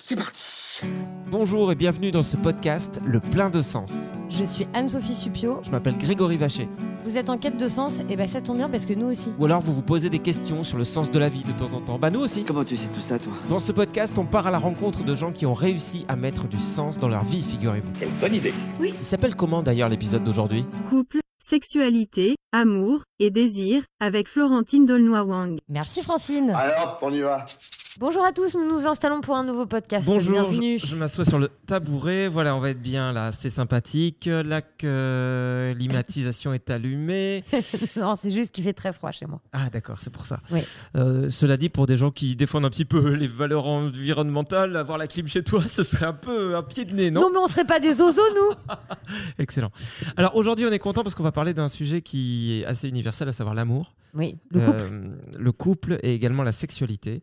C'est parti Bonjour et bienvenue dans ce podcast Le plein de sens. Je suis Anne-Sophie Supio. Je m'appelle Grégory Vacher. Vous êtes en quête de sens Et ben ça tombe bien parce que nous aussi. Ou alors vous vous posez des questions sur le sens de la vie de temps en temps. Bah nous aussi. Comment tu sais tout ça, toi? Dans ce podcast, on part à la rencontre de gens qui ont réussi à mettre du sens dans leur vie, figurez-vous. Quelle bonne idée Il s'appelle comment d'ailleurs l'épisode d'aujourd'hui? Couple, sexualité, amour et désir avec Florentine Dolnoy-Wang. Merci Francine. Alors, on y va Bonjour à tous, nous nous installons pour un nouveau podcast. Bonjour, Bienvenue. je, je m'assois sur le tabouret. Voilà, on va être bien là, c'est sympathique. La que- climatisation est allumée. non, c'est juste qu'il fait très froid chez moi. Ah d'accord, c'est pour ça. Oui. Euh, cela dit, pour des gens qui défendent un petit peu les valeurs environnementales, avoir la clim chez toi, ce serait un peu un pied de nez, non? Non, mais on serait pas des oiseaux, nous Excellent. Alors aujourd'hui, on est content parce qu'on va parler d'un sujet qui est assez universel, à savoir l'amour, Oui, le couple. Euh, le couple et également la sexualité,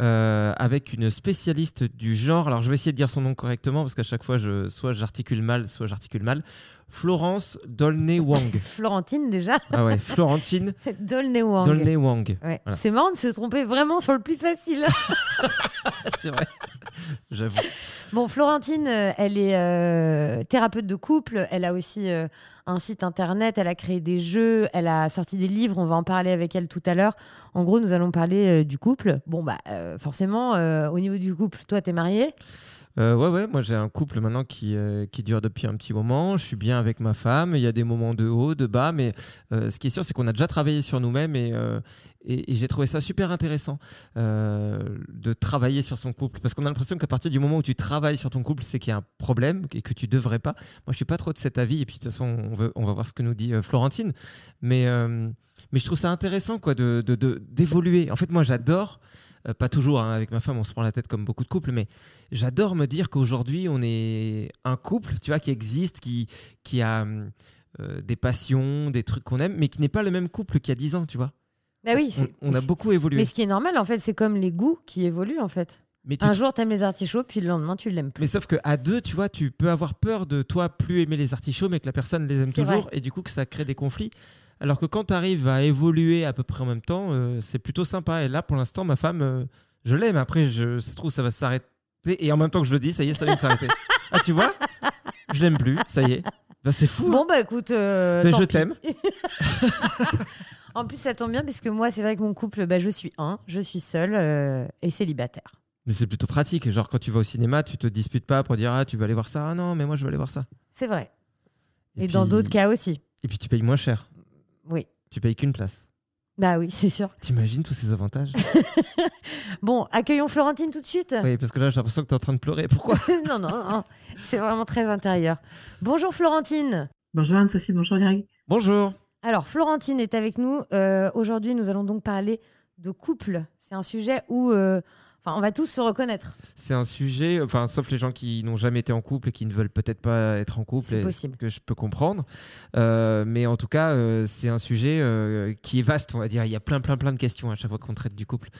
euh, avec une spécialiste du genre. Alors je vais essayer de dire son nom correctement parce qu'à chaque fois, je, soit j'articule mal, soit j'articule mal. Florence Dolnay-Wang. Florentine déjà. ah ouais, Florentine. Ouais. Voilà. C'est marrant de se tromper vraiment sur le plus facile. C'est vrai. J'avoue. bon, Florentine, euh, elle est euh, thérapeute de couple. Elle a aussi euh, un site internet. Elle a créé des jeux. Elle a sorti des livres. On va en parler avec elle tout à l'heure. En gros, nous allons parler euh, du couple. Bon, bah, forcément, au niveau du couple, toi, t'es marié. Euh, ouais, ouais, moi j'ai un couple maintenant qui, euh, qui dure depuis un petit moment. Je suis bien avec ma femme. Il y a des moments de haut, de bas, mais euh, ce qui est sûr, c'est qu'on a déjà travaillé sur nous-mêmes et, euh, j'ai trouvé ça super intéressant de travailler sur son couple parce qu'on a l'impression qu'à partir du moment où tu travailles sur ton couple, c'est qu'il y a un problème et que tu devrais pas. Moi, je suis pas trop de cet avis et puis de toute façon, on, va voir ce que nous dit Florentine, mais, je trouve ça intéressant quoi, de, de- de- d'évoluer. En fait, moi, j'adore. Euh, pas toujours, hein, avec ma femme, on se prend la tête comme beaucoup de couples, mais j'adore me dire qu'aujourd'hui, on est un couple, tu vois, qui existe, qui, qui a euh, des passions, des trucs qu'on aime, mais qui n'est pas le même couple qu'il y a 10 ans, tu vois. Bah oui. On, on a beaucoup évolué. Mais ce qui est normal, en fait, c'est comme les goûts qui évoluent, en fait. Mais, tu Un jour, t'aimes les artichauts, puis le lendemain, tu l'aimes plus. mais sauf qu'à deux, tu vois, tu peux avoir peur de toi plus aimer les artichauts, mais que la personne les aime toujours, vrai. et du coup que ça crée des conflits. Alors que quand tu arrives à évoluer à peu près en même temps, euh, c'est plutôt sympa. Et là, pour l'instant, ma femme, euh, je l'aime. Après, je, ça se trouve, ça va s'arrêter. Et en même temps que je le dis, ça y est, ça vient de s'arrêter. ah, tu vois? Je l'aime plus, ça y est. Bah, c'est fou. hein. Bon, bah écoute. euh, Mais tant je t'aime. En plus, ça tombe bien, puisque moi, c'est vrai que mon couple, bah, je suis un, je suis seule euh, et célibataire. Mais c'est plutôt pratique. Genre, quand tu vas au cinéma, tu te disputes pas pour dire Ah, tu veux aller voir ça Ah non, mais moi, je veux aller voir ça. C'est vrai. Et, puis- dans d'autres cas aussi. Et puis, tu payes moins cher. Oui. Tu payes qu'une place. Bah oui, c'est sûr. T'imagines tous ces avantages? Bon, accueillons Florentine tout de suite. Oui, parce que là, j'ai l'impression que tu es en train de pleurer. Pourquoi? Non, non, non. C'est vraiment très intérieur. Bonjour Florentine. Bonjour Anne-Sophie, bonjour Greg. Bonjour. Alors, Florentine est avec nous. Euh, Aujourd'hui, nous allons donc parler de couple. C'est un sujet où, euh, Enfin, on va tous se reconnaître. C'est un sujet, enfin, sauf les gens qui n'ont jamais été en couple et qui ne veulent peut-être pas être en couple, et- possible. que je peux comprendre. Euh, mais en tout cas, euh, c'est un sujet euh, qui est vaste, on va dire. Il y a plein, plein, plein de questions à chaque fois qu'on traite du couple.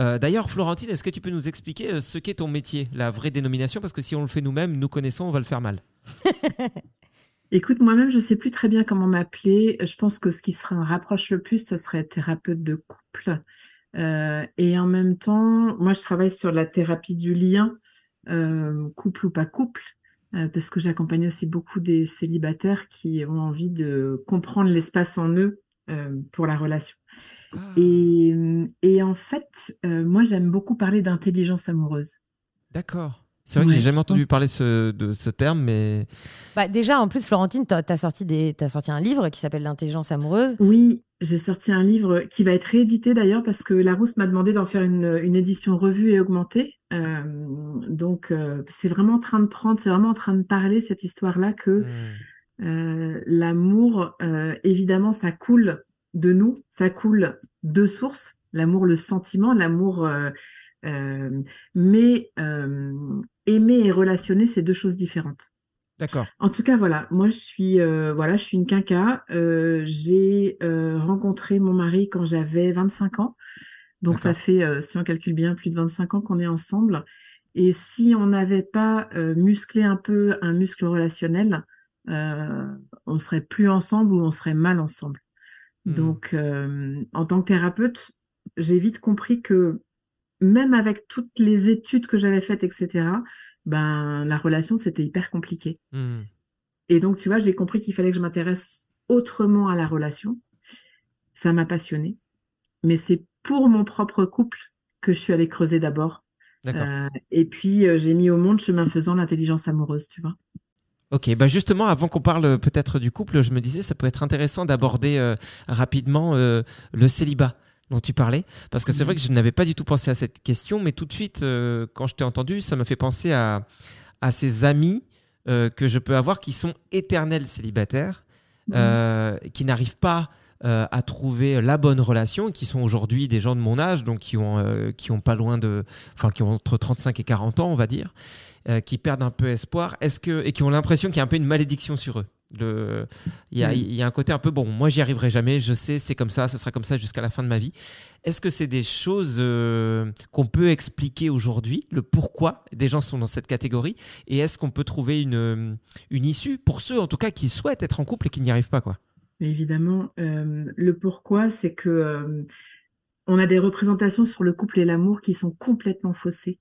Euh, D'ailleurs, Florentine, est-ce que tu peux nous expliquer ce qu'est ton métier, la vraie dénomination? Parce que si on le fait nous-mêmes, nous connaissons, on va le faire mal. Écoute, moi-même, je sais plus très bien comment m'appeler. Je pense que ce qui serait un rapproche le plus, ce serait thérapeute de couple. Euh, et en même temps, moi, je travaille sur la thérapie du lien, euh, couple ou pas couple, euh, parce que j'accompagne aussi beaucoup des célibataires qui ont envie de comprendre l'espace en eux euh, pour la relation. Et, et en fait, euh, moi, j'aime beaucoup parler d'intelligence amoureuse. D'accord. C'est vrai que Ouais, j'ai jamais entendu pense- parler ce- de ce terme, mais Bah, déjà, en plus, Florentine, tu as, sorti des, t'as sorti un livre qui s'appelle L'intelligence amoureuse. Oui, j'ai sorti un livre qui va être réédité d'ailleurs parce que Larousse m'a demandé d'en faire une, une édition revue et augmentée. Euh, donc euh, c'est vraiment en train de prendre, c'est vraiment en train de parler cette histoire-là que Hmm. euh, l'amour, évidemment, ça coule de nous, ça coule de sources. L'amour, le sentiment, l'amour, mais aimer et relationner, c'est deux choses différentes. D'accord. En tout cas, voilà, moi je suis, euh, voilà, je suis une quinca. Euh, j'ai euh, rencontré mon mari quand j'avais 25 ans. Donc ça fait, si on calcule bien, plus de 25 ans qu'on est ensemble. Et si on n'avait pas musclé un peu un muscle relationnel, on serait plus ensemble ou on serait mal ensemble. Hmm. Donc, en tant que thérapeute, j'ai vite compris que même avec toutes les études que j'avais faites, etc., ben, la relation, c'était hyper compliqué. Hmm. Et donc, tu vois, j'ai compris qu'il fallait que je m'intéresse autrement à la relation. Ça m'a passionnée. Mais c'est pour mon propre couple que je suis allée creuser d'abord. Euh, et puis, euh, j'ai mis au monde, chemin faisant, l'intelligence amoureuse, tu vois. Ok, bah justement, avant qu'on parle euh, peut-être du couple, je me disais ça peut être intéressant d'aborder euh, rapidement euh, le célibat dont tu parlais, parce que c'est vrai que je n'avais pas du tout pensé à cette question, mais tout de suite, euh, quand je t'ai entendu, ça m'a fait penser à, à ces amis euh, que je peux avoir qui sont éternels célibataires, euh, qui n'arrivent pas à trouver la bonne relation, qui sont aujourd'hui des gens de mon âge, donc qui ont, qui ont pas loin de, enfin qui ont entre 35 et 40 ans, on va dire, qui perdent un peu espoir, est-ce que et qui ont l'impression qu'il y a un peu une malédiction sur eux? Le, il y a, il y a un côté un peu bon. Moi, j'y arriverai jamais. Je sais, c'est comme ça. Ce sera comme ça jusqu'à la fin de ma vie. Est-ce que c'est des choses euh, qu'on peut expliquer aujourd'hui, le pourquoi des gens sont dans cette catégorie, et est-ce qu'on peut trouver une, une issue pour ceux, en tout cas, qui souhaitent être en couple et qui n'y arrivent pas, quoi? Mais évidemment, euh, le pourquoi, c'est que euh, on a des représentations sur le couple et l'amour qui sont complètement faussées.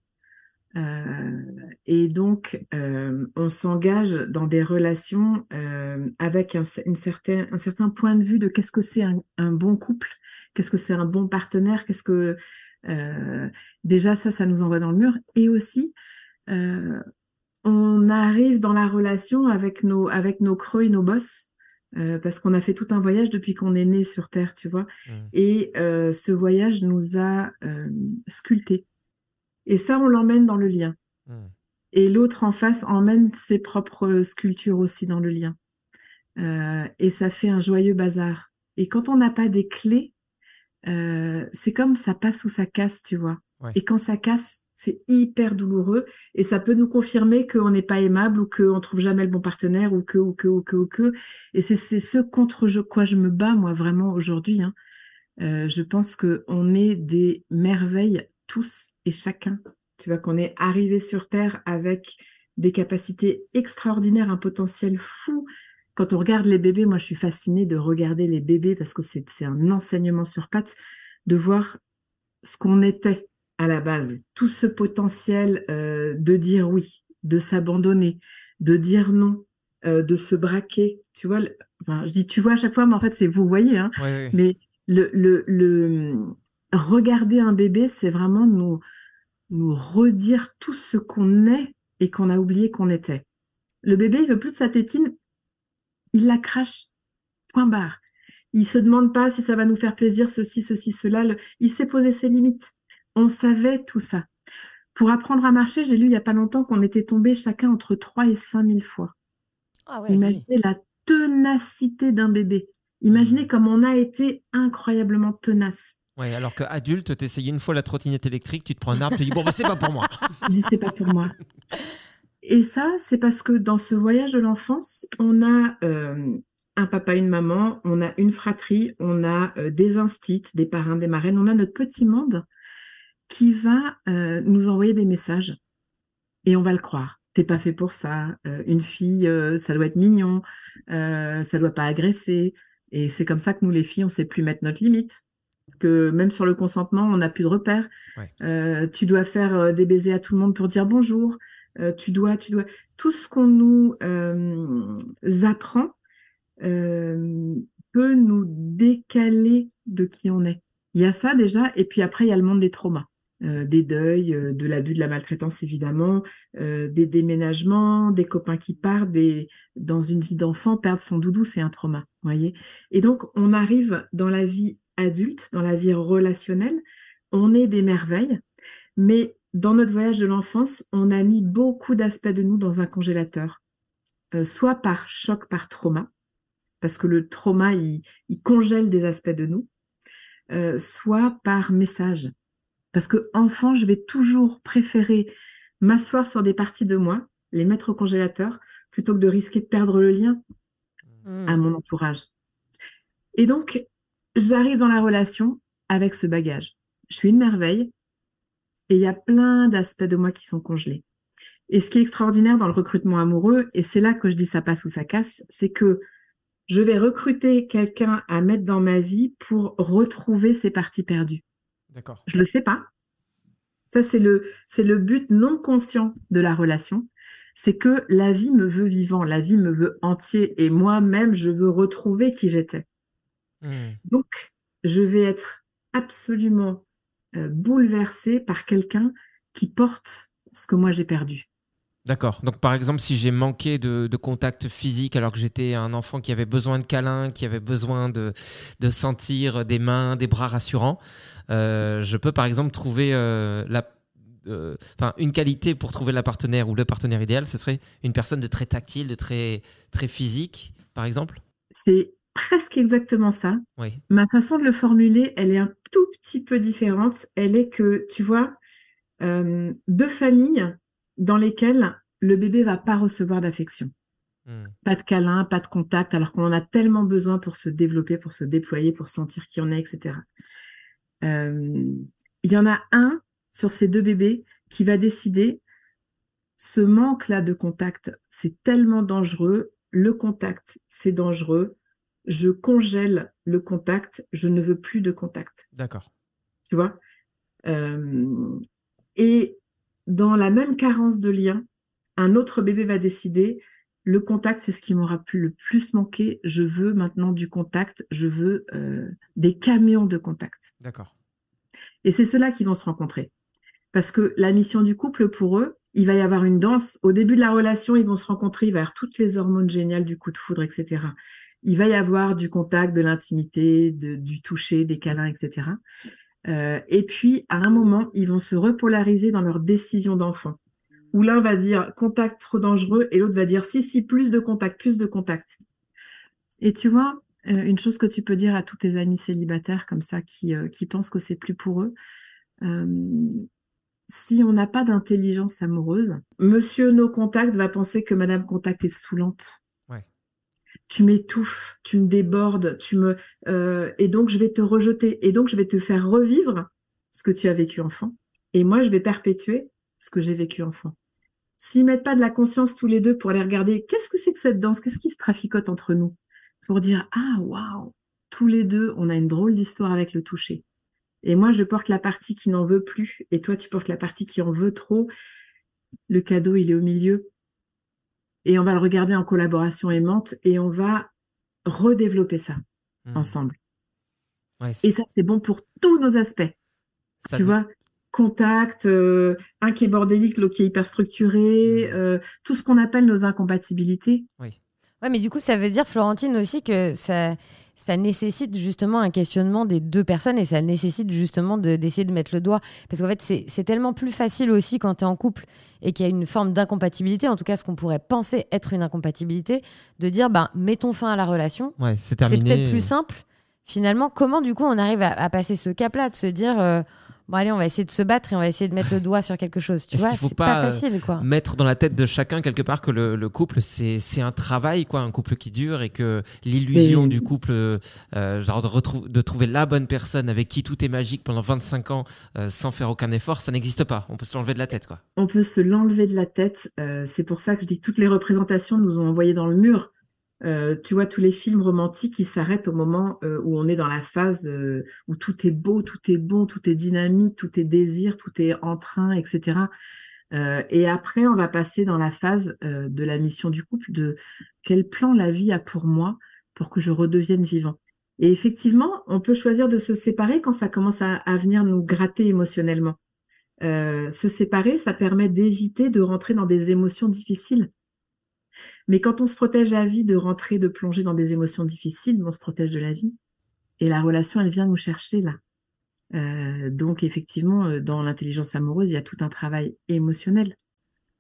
Euh, et donc, euh, on s'engage dans des relations euh, avec un, une certain, un certain point de vue de qu'est-ce que c'est un, un bon couple, qu'est-ce que c'est un bon partenaire, qu'est-ce que déjà ça, ça nous envoie dans le mur. Et aussi, on arrive dans la relation avec nos, avec nos creux et nos bosses. Euh, parce qu'on a fait tout un voyage depuis qu'on est né sur Terre, tu vois. Mm. Et euh, ce voyage nous a euh, sculptés. Et ça, on l'emmène dans le lien. Mm. Et l'autre en face emmène ses propres sculptures aussi dans le lien. Euh, et ça fait un joyeux bazar. Et quand on n'a pas des clés, euh, c'est comme ça passe ou ça casse, tu vois. Ouais. Et quand ça casse, c'est hyper douloureux et ça peut nous confirmer qu'on n'est pas aimable ou qu'on trouve jamais le bon partenaire ou que, ou que, ou que, ou que. Et c'est c'est ce contre je, quoi je me bats, moi, vraiment, aujourd'hui. Hein. Euh, je pense qu'on est des merveilles, tous et chacun. Tu vois, qu'on est arrivé sur Terre avec des capacités extraordinaires, un potentiel fou. Quand on regarde les bébés, moi, je suis fascinée de regarder les bébés parce que c'est un enseignement sur pattes, de voir ce qu'on était à la base, tout ce potentiel euh, de dire oui, de s'abandonner, de dire non, euh, de se braquer. Tu vois, le- enfin, je dis tu vois à chaque fois, mais en fait, c'est vous voyez, hein. Mais le, le, le regarder un bébé, c'est vraiment nous, nous redire tout ce qu'on est et qu'on a oublié qu'on était. Le bébé, il veut plus de sa tétine, il la crache. Point barre. Il se demande pas si ça va nous faire plaisir, ceci, ceci, cela. Le- Il s'est posé ses limites. On savait tout ça. Pour apprendre à marcher, j'ai lu il y a pas longtemps qu'on était tombé chacun entre 3 et 5 000 fois. Ah ouais, oui. Imaginez la ténacité d'un bébé. Imaginez comme on a été incroyablement tenace. Ouais, alors qu'adulte, tu essayes une fois la trottinette électrique, tu te prends un arbre, tu dis bon, bah, c'est pas pour moi. Je dis c'est pas pour moi. Et ça, c'est parce que dans ce voyage de l'enfance, on a euh, un papa, une maman, on a une fratrie, on a euh, des instits, des parrains, des marraines, on a notre petit monde qui va euh, nous envoyer des messages et on va le croire. T'es pas fait pour ça. Une fille, ça doit être mignon, ça doit pas agresser. Et c'est comme ça que nous, les filles, on sait plus mettre notre limite. Que même sur le consentement, on n'a plus de repères. Ouais. Euh, tu dois faire euh, des baisers à tout le monde pour dire bonjour. Euh, tu dois, tu dois. Tout ce qu'on nous apprend peut nous décaler de qui on est. Il y a ça déjà, et puis après, il y a le monde des traumas. Des deuils, de l'abus, de la maltraitance évidemment, des déménagements, des copains qui partent, des... dans une vie d'enfant, perdre son doudou, c'est un trauma, voyez. Et donc on arrive dans la vie adulte, dans la vie relationnelle, on est des merveilles, mais dans notre voyage de l'enfance, on a mis beaucoup d'aspects de nous dans un congélateur, Euh, soit par choc, par trauma, parce que le trauma, il, il congèle des aspects de nous, euh, soit par message. Parce que enfant, je vais toujours préférer m'asseoir sur des parties de moi, les mettre au congélateur, plutôt que de risquer de perdre le lien Mm. à mon entourage. Et donc, j'arrive dans la relation avec ce bagage. Je suis une merveille et il y a plein d'aspects de moi qui sont congelés. Et ce qui est extraordinaire dans le recrutement amoureux, et c'est là que je dis ça passe ou ça casse, c'est que je vais recruter quelqu'un à mettre dans ma vie pour retrouver ses parties perdues. D'accord. Je le sais pas. Ça, c'est le, c'est le but non conscient de la relation. C'est que la vie me veut vivant, la vie me veut entier et moi-même, je veux retrouver qui j'étais. Hmm. Donc, je vais être absolument euh, bouleversée par quelqu'un qui porte ce que moi j'ai perdu. D'accord. Donc, par exemple, si j'ai manqué de, de contact physique alors que j'étais un enfant qui avait besoin de câlins, qui avait besoin de, de sentir des mains, des bras rassurants, euh, je peux, par exemple, trouver euh, la, euh, une qualité pour trouver la partenaire ou le partenaire idéal, ce serait une personne de très tactile, de très, très physique, par exemple? C'est presque exactement ça. Oui. Ma façon de le formuler, elle est un tout petit peu différente. Elle est que, tu vois, euh, deux familles dans lesquelles le bébé va pas recevoir d'affection. Hmm. Pas de câlin, pas de contact, alors qu'on en a tellement besoin pour se développer, pour se déployer, pour sentir qui on est, etc. Euh, Il y en a un sur ces deux bébés qui va décider ce manque-là de contact, c'est tellement dangereux. Le contact, c'est dangereux. Je congèle le contact. Je ne veux plus de contact. D'accord. Tu vois Euh, Et dans la même carence de lien, un autre bébé va décider le contact, c'est ce qui m'aura pu le plus manquer. Je veux maintenant du contact. Je veux euh, des camions de contact. D'accord. Et c'est ceux-là qui vont se rencontrer. Parce que la mission du couple, pour eux, il va y avoir une danse. Au début de la relation, ils vont se rencontrer, il va y avoir toutes les hormones géniales du coup de foudre, etc. Il va y avoir du contact, de l'intimité, du toucher, des câlins, etc. Euh, et puis, à un moment, ils vont se repolariser dans leur décision d'enfant. Où l'un va dire contact trop dangereux et l'autre va dire si, si, plus de contact, plus de contact. Et tu vois, euh, une chose que tu peux dire à tous tes amis célibataires comme ça qui, euh, qui pensent que c'est plus pour eux, si on n'a pas d'intelligence amoureuse, monsieur no contact va penser que madame contact est saoulante. Tu m'étouffes, tu me débordes, tu me euh, et donc je vais te rejeter et donc je vais te faire revivre ce que tu as vécu enfant et moi je vais perpétuer ce que j'ai vécu enfant. S'ils mettent pas de la conscience tous les deux pour aller regarder qu'est-ce que c'est que cette danse, qu'est-ce qui se traficote entre nous, pour dire ah waouh, tous les deux on a une drôle d'histoire avec le toucher. Et moi, je porte la partie qui n'en veut plus, et toi, tu portes la partie qui en veut trop. Le cadeau, il est au milieu. Et on va le regarder en collaboration aimante, et on va redévelopper ça Hmm. ensemble. Ouais, Et ça, c'est bon pour tous nos aspects. ça tu vois, contact, euh, un qui est bordélique, l'autre qui est hyper structuré, Mm. euh, tout ce qu'on appelle nos incompatibilités. Oui. Ouais, mais du coup, ça veut dire, Florentine, aussi que ça, ça nécessite justement un questionnement des deux personnes et ça nécessite justement de- d'essayer de mettre le doigt. Parce qu'en fait, c'est tellement plus facile aussi quand tu es en couple et qu'il y a une forme d'incompatibilité, en tout cas ce qu'on pourrait penser être une incompatibilité, de dire, ben, mettons fin à la relation. Ouais, c'est peut-être plus simple finalement, comment du coup on arrive à, à passer ce cap-là, de se dire euh, bon allez, on va essayer de se battre et on va essayer de mettre le doigt sur quelque chose. Tu vois, qu'il faut c'est pas, pas, euh, facile quoi. Mettre dans la tête de chacun quelque part que le, le couple c'est c'est un travail quoi, un couple qui dure et que l'illusion Mais- du couple, euh, genre de, retrou- de trouver la bonne personne avec qui tout est magique pendant 25 ans euh, sans faire aucun effort, ça n'existe pas. On peut se l'enlever de la tête quoi. On peut se l'enlever de la tête. euh, c'est pour ça que je dis que toutes les représentations nous ont envoyé dans le mur. Euh, tu vois, tous les films romantiques, ils s'arrêtent au moment euh, où on est dans la phase euh, où tout est beau, tout est bon, tout est dynamique, tout est désir, tout est en train, etc. Et après, on va passer dans la phase de la mission du couple, de quel plan la vie a pour moi pour que je redevienne vivant. Et effectivement, on peut choisir de se séparer quand ça commence à, venir nous gratter émotionnellement. Se séparer, ça permet d'éviter de rentrer dans des émotions difficiles. Mais quand on se protège à vie de rentrer, de plonger dans des émotions difficiles, on se protège de la vie. Et la relation, elle vient nous chercher là. Euh, donc effectivement, euh, dans l'intelligence amoureuse, il y a tout un travail émotionnel.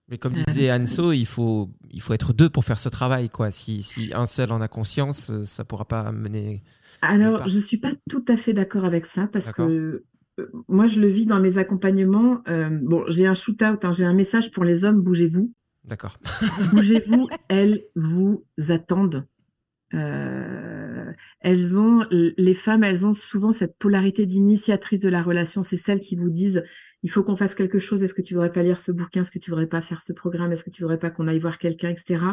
Mais comme Euh, disait Anso, il faut, il faut être deux pour faire ce travail. Quoi. Si, si un seul en a conscience, ça ne pourra pas mener. Alors, je suis pas tout à fait d'accord avec ça parce que euh, moi, je le vis dans mes accompagnements. Euh, bon, j'ai un shoot-out, hein, j'ai un message pour les hommes, bougez-vous. D'accord. Bougez-vous, elles vous attendent. Euh, elles ont, les femmes, elles ont souvent cette polarité d'initiatrice de la relation. C'est celles qui vous disent, il faut qu'on fasse quelque chose. Est-ce que tu voudrais pas lire ce bouquin? Est-ce que tu voudrais pas faire ce programme? Est-ce que tu voudrais pas qu'on aille voir quelqu'un, etc.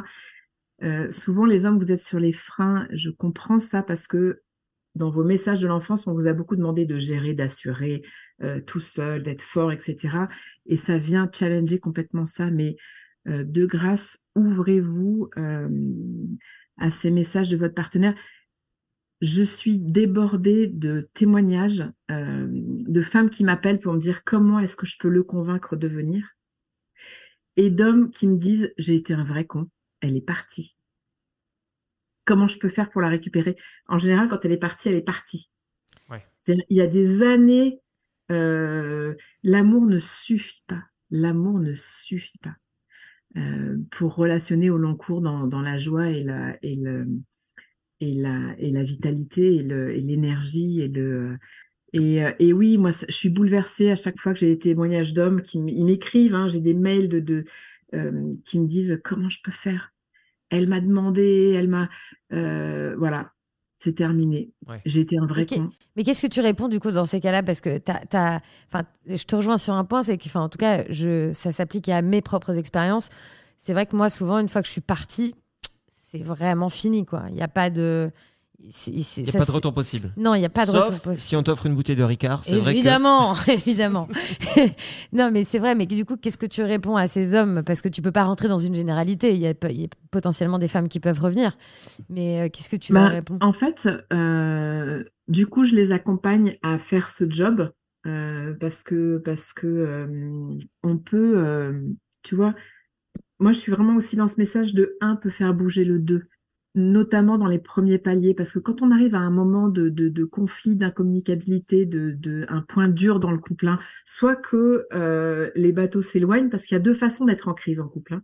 Euh, souvent, les hommes, vous êtes sur les freins. Je comprends ça parce que dans vos messages de l'enfance, on vous a beaucoup demandé de gérer, d'assurer euh, tout seul, d'être fort, etc. Et ça vient challenger complètement ça. Mais euh, de grâce, ouvrez-vous euh, à ces messages de votre partenaire. Je suis débordée de témoignages euh, de femmes qui m'appellent pour me dire comment est-ce que je peux le convaincre de venir et d'hommes qui me disent j'ai été un vrai con, elle est partie. Comment je peux faire pour la récupérer? En général, quand elle est partie, elle est partie. Ouais. Il y a des années, l'amour ne suffit pas. L'amour ne suffit pas euh, pour relationner au long cours dans, la joie et la, et le, et la, et la vitalité et et l'énergie et le et, euh, et oui moi je suis bouleversée à chaque fois que j'ai des témoignages d'hommes qui m'écrivent hein, j'ai des mails de, euh, qui me disent comment je peux faire? Elle m'a demandé elle m'a voilà c'est terminé Ouais. j'ai été un vrai con Mais qu'est-ce que tu réponds du coup dans ces cas-là? Parce que t'as, t'as- enfin, je te rejoins sur un point, c'est que, enfin, en tout cas, je, ça s'applique à mes propres expériences. C'est vrai que moi, souvent, une fois que je suis partie, c'est vraiment fini, quoi. Il n'y a pas de, Il n'y a ça, pas de retour possible. Non, il n'y a pas de Sauf retour possible. si on t'offre une bouteille de Ricard, c'est vrai que. Évidemment, évidemment. non, mais c'est vrai. Mais du coup, qu'est-ce que tu réponds à ces hommes? Parce que tu peux pas rentrer dans une généralité. Il y a, il y a potentiellement des femmes qui peuvent revenir. Mais euh, qu'est-ce que tu Bah, leur réponds? En fait, euh, du coup, je les accompagne à faire ce job euh, parce que parce que euh, on peut, euh, tu vois, moi je suis vraiment aussi dans ce message de un peut faire bouger le deux, notamment dans les premiers paliers, parce que quand on arrive à un moment de, de, de conflit, d'incommunicabilité, de, de un point dur dans le couple, hein, soit que euh, les bateaux s'éloignent, parce qu'il y a deux façons d'être en crise en couple. hein.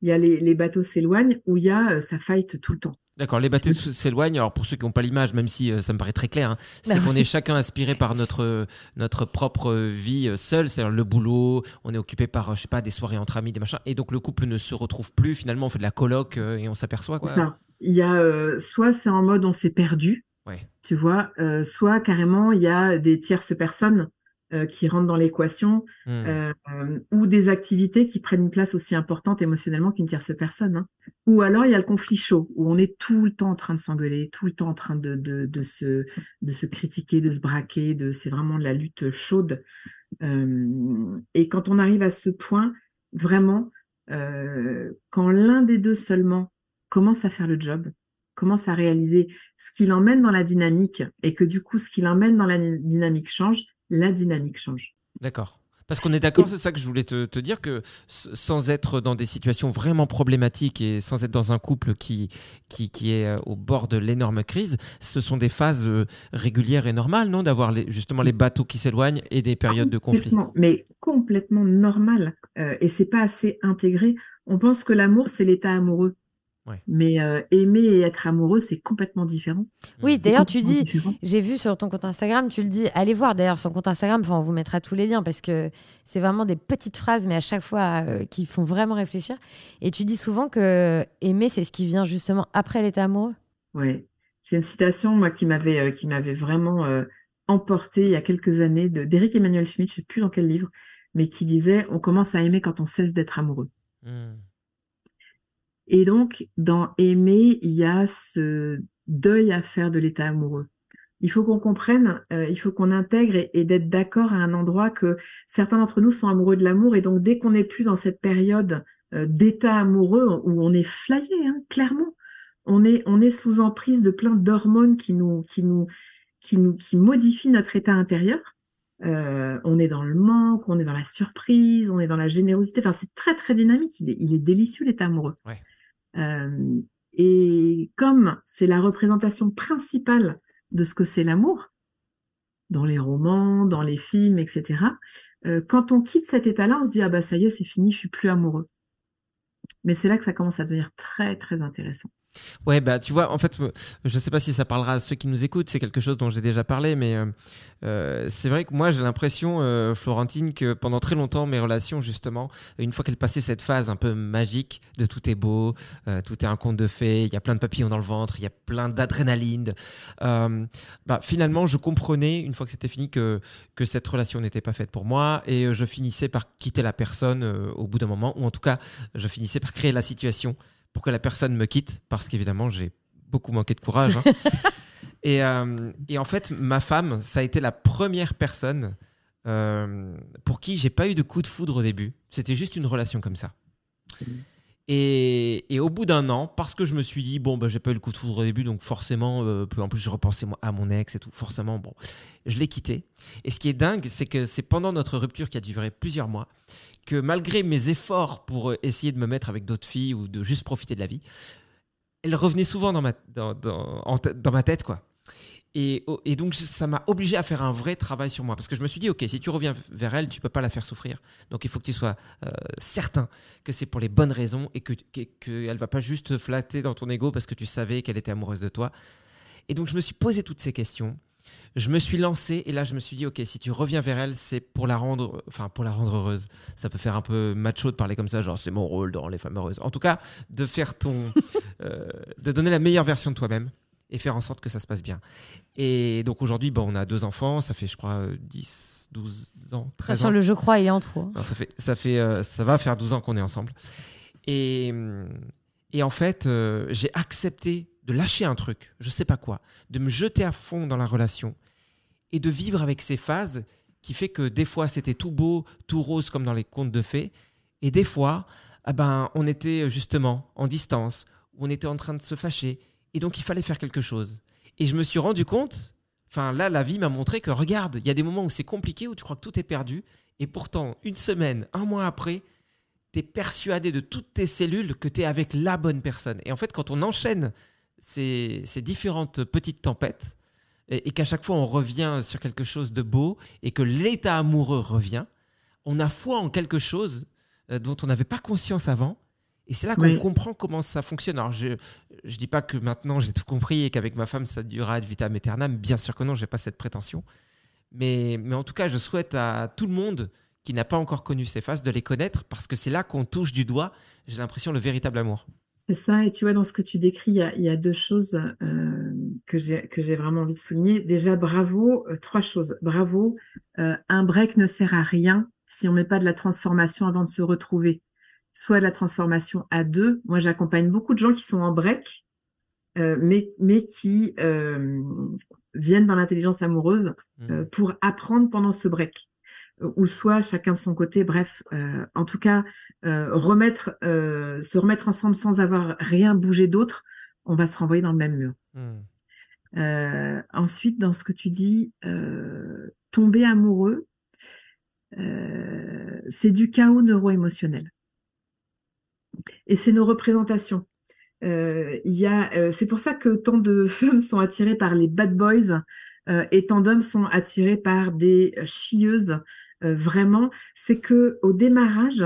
Il y a les, les bateaux s'éloignent où il y a euh, ça fight tout le temps. D'accord, les bateaux s'éloignent. Alors pour ceux qui n'ont pas l'image, même si euh, ça me paraît très clair, hein, c'est qu'on est chacun inspiré par notre notre propre vie seule, c'est-à-dire le boulot. On est occupé par, je sais pas, des soirées entre amis, des machins, et donc le couple ne se retrouve plus. Finalement, on fait de la coloc et on s'aperçoit quoi. Ça. Il y a euh, soit c'est en mode on s'est perdu, Ouais. tu vois, euh, soit carrément il y a des tierces personnes euh, qui rentrent dans l'équation Hmm. euh, euh, ou des activités qui prennent une place aussi importante émotionnellement qu'une tierce personne. hein. Ou alors il y a le conflit chaud où on est tout le temps en train de s'engueuler, tout le temps en train de, de, de, se, de se critiquer, de se braquer, de c'est vraiment de la lutte chaude. Euh, et quand on arrive à ce point, vraiment, euh, quand l'un des deux seulement commence à faire le job, commence à réaliser ce qui l'emmène dans la dynamique et que du coup ce qui l'emmène dans la dynamique change, la dynamique change. D'accord. Parce qu'on est d'accord, c'est ça que je voulais te, te dire, que sans être dans des situations vraiment problématiques et sans être dans un couple qui, qui, qui est euh, au bord de l'énorme crise, ce sont des phases euh, régulières et normales, non D'avoir justement les bateaux qui s'éloignent et des périodes de conflit. Mais complètement normal. Euh, et c'est pas assez intégré. On pense que l'amour, c'est l'état amoureux. Mais euh, aimer et être amoureux, c'est complètement différent. Oui, d'ailleurs, tu dis, j'ai vu sur ton compte Instagram, tu le dis, allez voir d'ailleurs son compte Instagram, enfin, on vous mettra tous les liens parce que c'est vraiment des petites phrases, mais à chaque fois euh, qui font vraiment réfléchir. Et tu dis souvent que aimer, c'est ce qui vient justement après l'état amoureux. Ouais, c'est une citation moi qui m'avait euh, qui m'avait vraiment euh, emporté il y a quelques années de d'Éric Emmanuel Schmitt, je sais plus dans quel livre, mais qui disait on commence à aimer quand on cesse d'être amoureux. Hmm. Et donc dans aimer, il y a ce deuil à faire de l'état amoureux. Il faut qu'on comprenne, euh, il faut qu'on intègre et, d'être d'accord à un endroit que certains d'entre nous sont amoureux de l'amour et donc dès qu'on n'est plus dans cette période euh, d'état amoureux où on est flyé, hein, clairement, on est on est sous emprise de plein d'hormones qui nous qui nous qui nous qui modifient notre état intérieur. Euh, on est dans le manque, on est dans la surprise, on est dans la générosité. Enfin, c'est très très dynamique. Il est, il est délicieux l'état amoureux. Euh, et comme c'est la représentation principale de ce que c'est l'amour, dans les romans, dans les films, etc. euh, quand on quitte cet état-là, on se dit ah bah ça y est, c'est fini, je suis plus amoureux. Mais c'est là que ça commence à devenir très très intéressant. Ouais, bah tu vois, en fait, euh, je sais pas si ça parlera à ceux qui nous écoutent, c'est quelque chose dont j'ai déjà parlé, mais euh, euh, c'est vrai que moi j'ai l'impression, Florentine, que pendant très longtemps, mes relations, justement, une fois qu'elles passaient cette phase un peu magique de tout est beau, tout est un conte de fées, il y a plein de papillons dans le ventre, il y a plein d'adrénaline, bah, finalement, je comprenais, une fois que c'était fini, que, cette relation n'était pas faite pour moi, et je finissais par quitter la personne au bout d'un moment, ou en tout cas, je finissais par créer la situation pour que la personne me quitte, parce qu'évidemment, j'ai beaucoup manqué de courage. hein. et, euh, et en fait, ma femme, ça a été la première personne euh, pour qui j'ai pas eu de coup de foudre au début. C'était juste une relation comme ça. Et, au bout d'un an, parce que je me suis dit, bon, bah, j'ai pas eu le coup de foudre au début, donc forcément, euh, en plus, je repensais à mon ex et tout, forcément, bon, je l'ai quitté. Et ce qui est dingue, c'est que c'est pendant notre rupture qui a duré plusieurs mois, que malgré mes efforts pour euh, essayer de me mettre avec d'autres filles ou de juste profiter de la vie, elle revenait souvent dans ma tête, quoi. Et, oh, et donc, ça m'a obligé à faire un vrai travail sur moi. Parce que je me suis dit, OK, si tu reviens vers elle, tu peux pas la faire souffrir. Donc, il faut que tu sois euh, certain que c'est pour les bonnes raisons et qu'elle que, qu'elle va pas juste te flatter dans ton ego parce que tu savais qu'elle était amoureuse de toi. Et donc, je me suis posé toutes ces questions. Je me suis lancé et là, je me suis dit, OK, si tu reviens vers elle, c'est pour la rendre, enfin, pour la rendre heureuse. Ça peut faire un peu macho de parler comme ça, genre, c'est mon rôle dans Les Femmes Heureuses. En tout cas, de faire ton, euh, de donner la meilleure version de toi-même et faire en sorte que ça se passe bien. Et donc aujourd'hui, bon, on a deux enfants, ça fait, je crois, euh, 10, 12 ans, 13 Sur ans. le je crois, il est en trop. hein. Ça, fait, ça, fait, euh, ça va faire 12 ans qu'on est ensemble. Et, hum, et en fait, euh, j'ai accepté de lâcher un truc, je sais pas quoi, de me jeter à fond dans la relation et de vivre avec ces phases qui fait que des fois c'était tout beau, tout rose comme dans les contes de fées, et des fois, ah ben, on était justement en distance, où on était en train de se fâcher, et donc il fallait faire quelque chose. Et je me suis rendu compte, enfin là, la vie m'a montré que regarde, il y a des moments où c'est compliqué, où tu crois que tout est perdu, et pourtant, une semaine, un mois après, tu es persuadé de toutes tes cellules que tu es avec la bonne personne. Et en fait, quand on enchaîne ces, différentes petites tempêtes, et, et qu'à chaque fois on revient sur quelque chose de beau, et que l'état amoureux revient, on a foi en quelque chose euh, dont on n'avait pas conscience avant. Et c'est là qu'on Oui. comprend comment ça fonctionne. Alors, je ne dis pas que maintenant j'ai tout compris et qu'avec ma femme ça durera ad vitam aeternam. Bien sûr que non, j'ai pas cette prétention. Mais, mais en tout cas, je souhaite à tout le monde qui n'a pas encore connu ces phases de les connaître parce que c'est là qu'on touche du doigt, j'ai l'impression, le véritable amour. C'est ça, et tu vois, dans ce que tu décris, il y a, il y a deux choses euh, que j'ai vraiment envie de souligner. Déjà, bravo, euh, trois choses. Bravo, euh, un break ne sert à rien si on met pas de la transformation avant de se retrouver. Soit de la transformation à deux. Moi, j'accompagne beaucoup de gens qui sont en break, euh, mais, mais qui euh, viennent dans l'intelligence amoureuse euh, pour apprendre pendant ce break. Ou soit chacun de son côté, bref, en tout cas, remettre, se remettre ensemble sans avoir rien bougé d'autre, on va se renvoyer dans le même mur. Euh, ensuite, dans ce que tu dis, tomber amoureux, c'est du chaos neuro-émotionnel. Et c'est nos représentations. Euh, il y a, euh, c'est pour ça que tant de femmes sont attirées par les bad boys euh, et tant d'hommes sont attirés par des chieuses. Vraiment, c'est que au démarrage,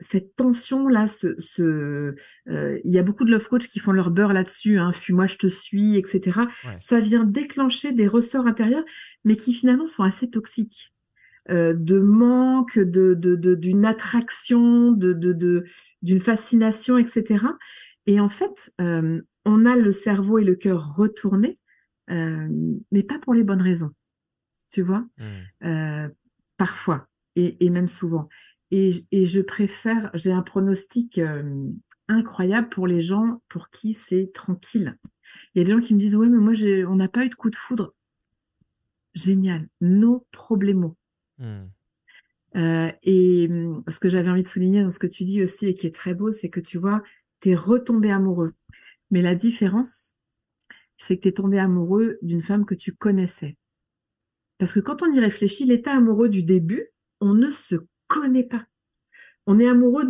cette ce, euh, il y a beaucoup de love coach qui font leur beurre là-dessus, hein, fuis-moi, je te suis, etc. Ouais. Ça vient déclencher des ressorts intérieurs, mais qui finalement sont assez toxiques. Euh, de manque, de, de, de- d'une attraction, de, d'une fascination, etc. Et en fait, euh, on a le cerveau et le cœur retournés, euh, mais pas pour les bonnes raisons. Tu vois? Euh, parfois et, et même souvent. Et, je préfère, j'ai un pronostic incroyable pour les gens pour qui c'est tranquille. Il y a des gens qui me disent ouais mais moi j'ai, on n'a pas eu de coup de foudre. Génial, no problemo. Hmm. Euh, et hum, ce que j'avais envie de souligner dans ce que tu dis aussi et qui est très beau, c'est que tu vois, t'es retombé amoureux. Mais la différence, c'est que t'es tombé amoureux d'une femme que tu connaissais. Parce que quand on y réfléchit, l'état amoureux du début, on ne se connaît pas. On est amoureux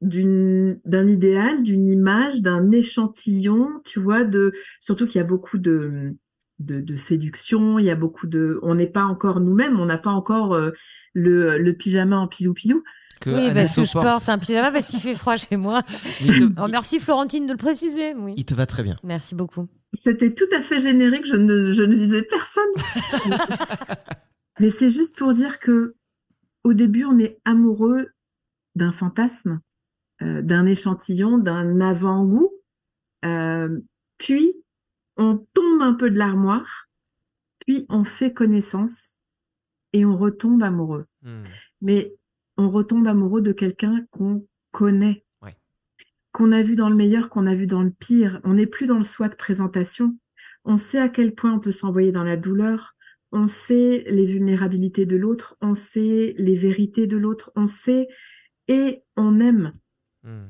d'un idéal, d'une image, d'un échantillon, tu vois, de surtout qu'il y a beaucoup de de, de séduction, il y a beaucoup de on n'est pas encore nous-mêmes, on n'a pas encore euh, le, le pyjama en pilou pilou. Que Oui, parce que je porte un pyjama parce qu'il fait froid chez moi. te, Oh, merci Florentine de le préciser. Oui. il te va très bien. Merci beaucoup. C'était tout à fait générique, je ne, je ne visais personne. Mais c'est juste pour dire que au début, on est amoureux d'un fantasme, euh, d'un échantillon, d'un avant-goût. Euh, puis, on tombe un peu de l'armoire, puis on fait connaissance et on retombe amoureux. Hmm. Mais on retombe amoureux de quelqu'un qu'on connaît, Ouais. qu'on a vu dans le meilleur, qu'on a vu dans le pire. On n'est plus dans le soi de présentation. On sait à quel point on peut s'envoyer dans la douleur. On sait les vulnérabilités de l'autre. On sait les vérités de l'autre. On sait et on aime. Hmm.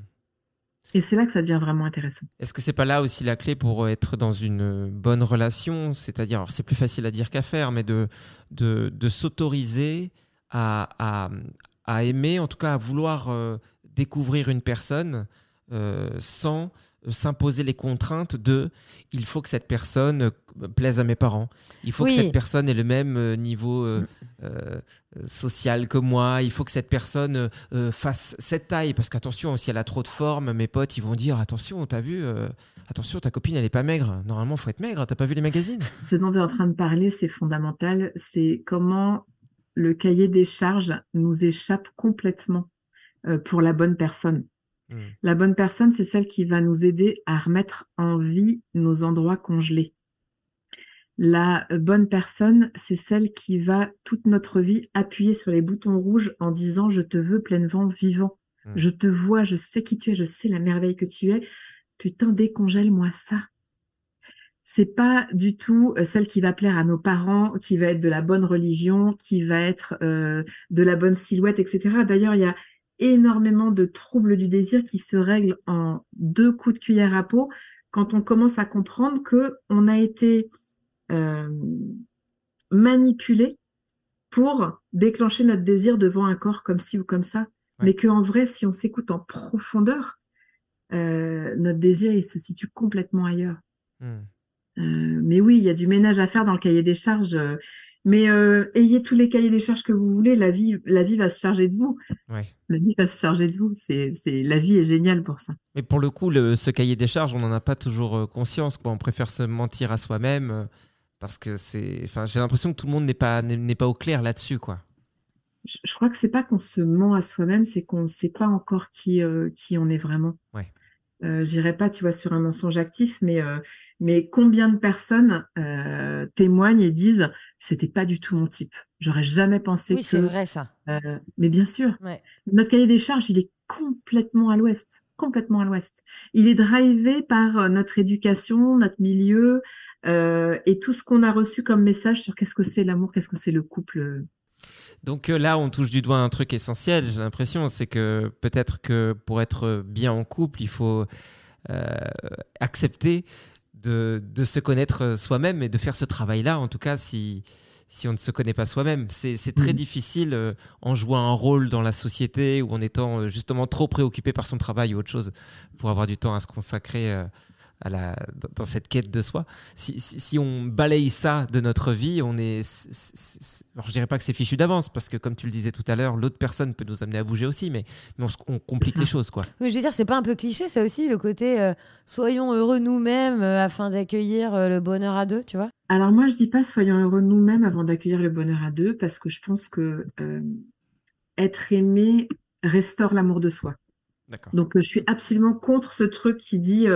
Et c'est là que ça devient vraiment intéressant. Est-ce que c'est pas là aussi la clé pour être dans une bonne relation? C'est-à-dire, c'est plus facile à dire qu'à faire, mais de, de, s'autoriser à, à, aimer, en tout cas à vouloir euh, découvrir une personne euh, sans s'imposer les contraintes de il faut que cette personne euh, plaise à mes parents, il faut Oui. que cette personne ait le même euh, niveau euh, euh, social que moi, il faut que cette personne euh, fasse cette taille. Parce qu'attention si elle a trop de forme mes potes ils vont dire attention t'as vu attention ta copine elle est pas maigre. Normalement faut être maigre. T'as pas vu les magazines? Ce dont tu es en train de parler, c'est fondamental. C'est comment le cahier des charges nous échappe complètement pour la bonne personne. Hmm. La bonne personne, c'est celle qui va nous aider à remettre en vie nos endroits congelés. La bonne personne, c'est celle qui va toute notre vie appuyer sur les boutons rouges en disant je te veux pleinement vivant. Hmm. Je te vois, je sais qui tu es, je sais la merveille que tu es. Putain, décongèle-moi ça. C'est pas du tout euh, celle qui va plaire à nos parents, qui va être de la bonne religion, qui va être euh, de la bonne silhouette, etc. D'ailleurs, il y a énormément de troubles du désir qui se règlent en deux coups de cuillère à peau quand on commence à comprendre que on a été euh, manipulé pour déclencher notre désir devant un corps comme ci ou comme ça, Ouais. mais qu'en vrai, si on s'écoute en profondeur, euh, notre désir il se situe complètement ailleurs. Hmm. Euh, mais oui, il y a du ménage à faire dans le cahier des charges. euh, mais euh, ayez tous les cahiers des charges que vous voulez, la vie, la vie va se charger de vous. Ouais. La vie va se charger de vous. C'est, c'est, la vie est géniale pour ça. Mais pour le coup, le- ce cahier des charges, on n'en a pas toujours conscience. Quoi. On préfère se mentir à soi-même parce que c'est. Enfin, j'ai l'impression que tout le monde n'est pas n'est n'est pas au clair là-dessus, quoi. Je, je crois que c'est pas qu'on se ment à soi-même, c'est qu'on ne sait pas encore qui, euh, qui on est vraiment. Ouais. Euh, j'irai pas, tu vois, sur un mensonge actif, mais, euh, mais combien de personnes euh, témoignent et disent c'était pas du tout mon type. J'aurais jamais pensé Oui, que. c'est vrai ça. Mais bien sûr, Ouais. notre cahier des charges, il est complètement à l'ouest, complètement à l'ouest. Il est drivé par notre éducation, notre milieu euh, et tout ce qu'on a reçu comme message sur qu'est-ce que c'est l'amour, qu'est-ce que c'est le couple. Donc euh, là, on touche du doigt un truc essentiel, j'ai l'impression, c'est que peut-être que pour être bien en couple, il faut euh, accepter de, de se connaître soi-même et de faire ce travail-là, en tout cas si, si on ne se connaît pas soi-même. C'est très Mhm. difficile euh, en jouant un rôle dans la société ou en étant euh, justement trop préoccupé par son travail ou autre chose pour avoir du temps à se consacrer à la, dans cette quête de soi. Si, si, on balaye ça de notre vie, on est. alors, je dirais pas que c'est fichu d'avance, parce que comme tu le disais tout à l'heure, l'autre personne peut nous amener à bouger aussi, mais, on, complique les choses. Quoi. Mais je veux dire, c'est pas un peu cliché, ça aussi, le côté euh, soyons heureux nous-mêmes euh, afin d'accueillir euh, le bonheur à deux, tu vois? Alors, moi, je dis pas soyons heureux nous-mêmes avant d'accueillir le bonheur à deux, parce que je pense que être aimé restaure l'amour de soi. Donc, je suis absolument contre ce truc qui dit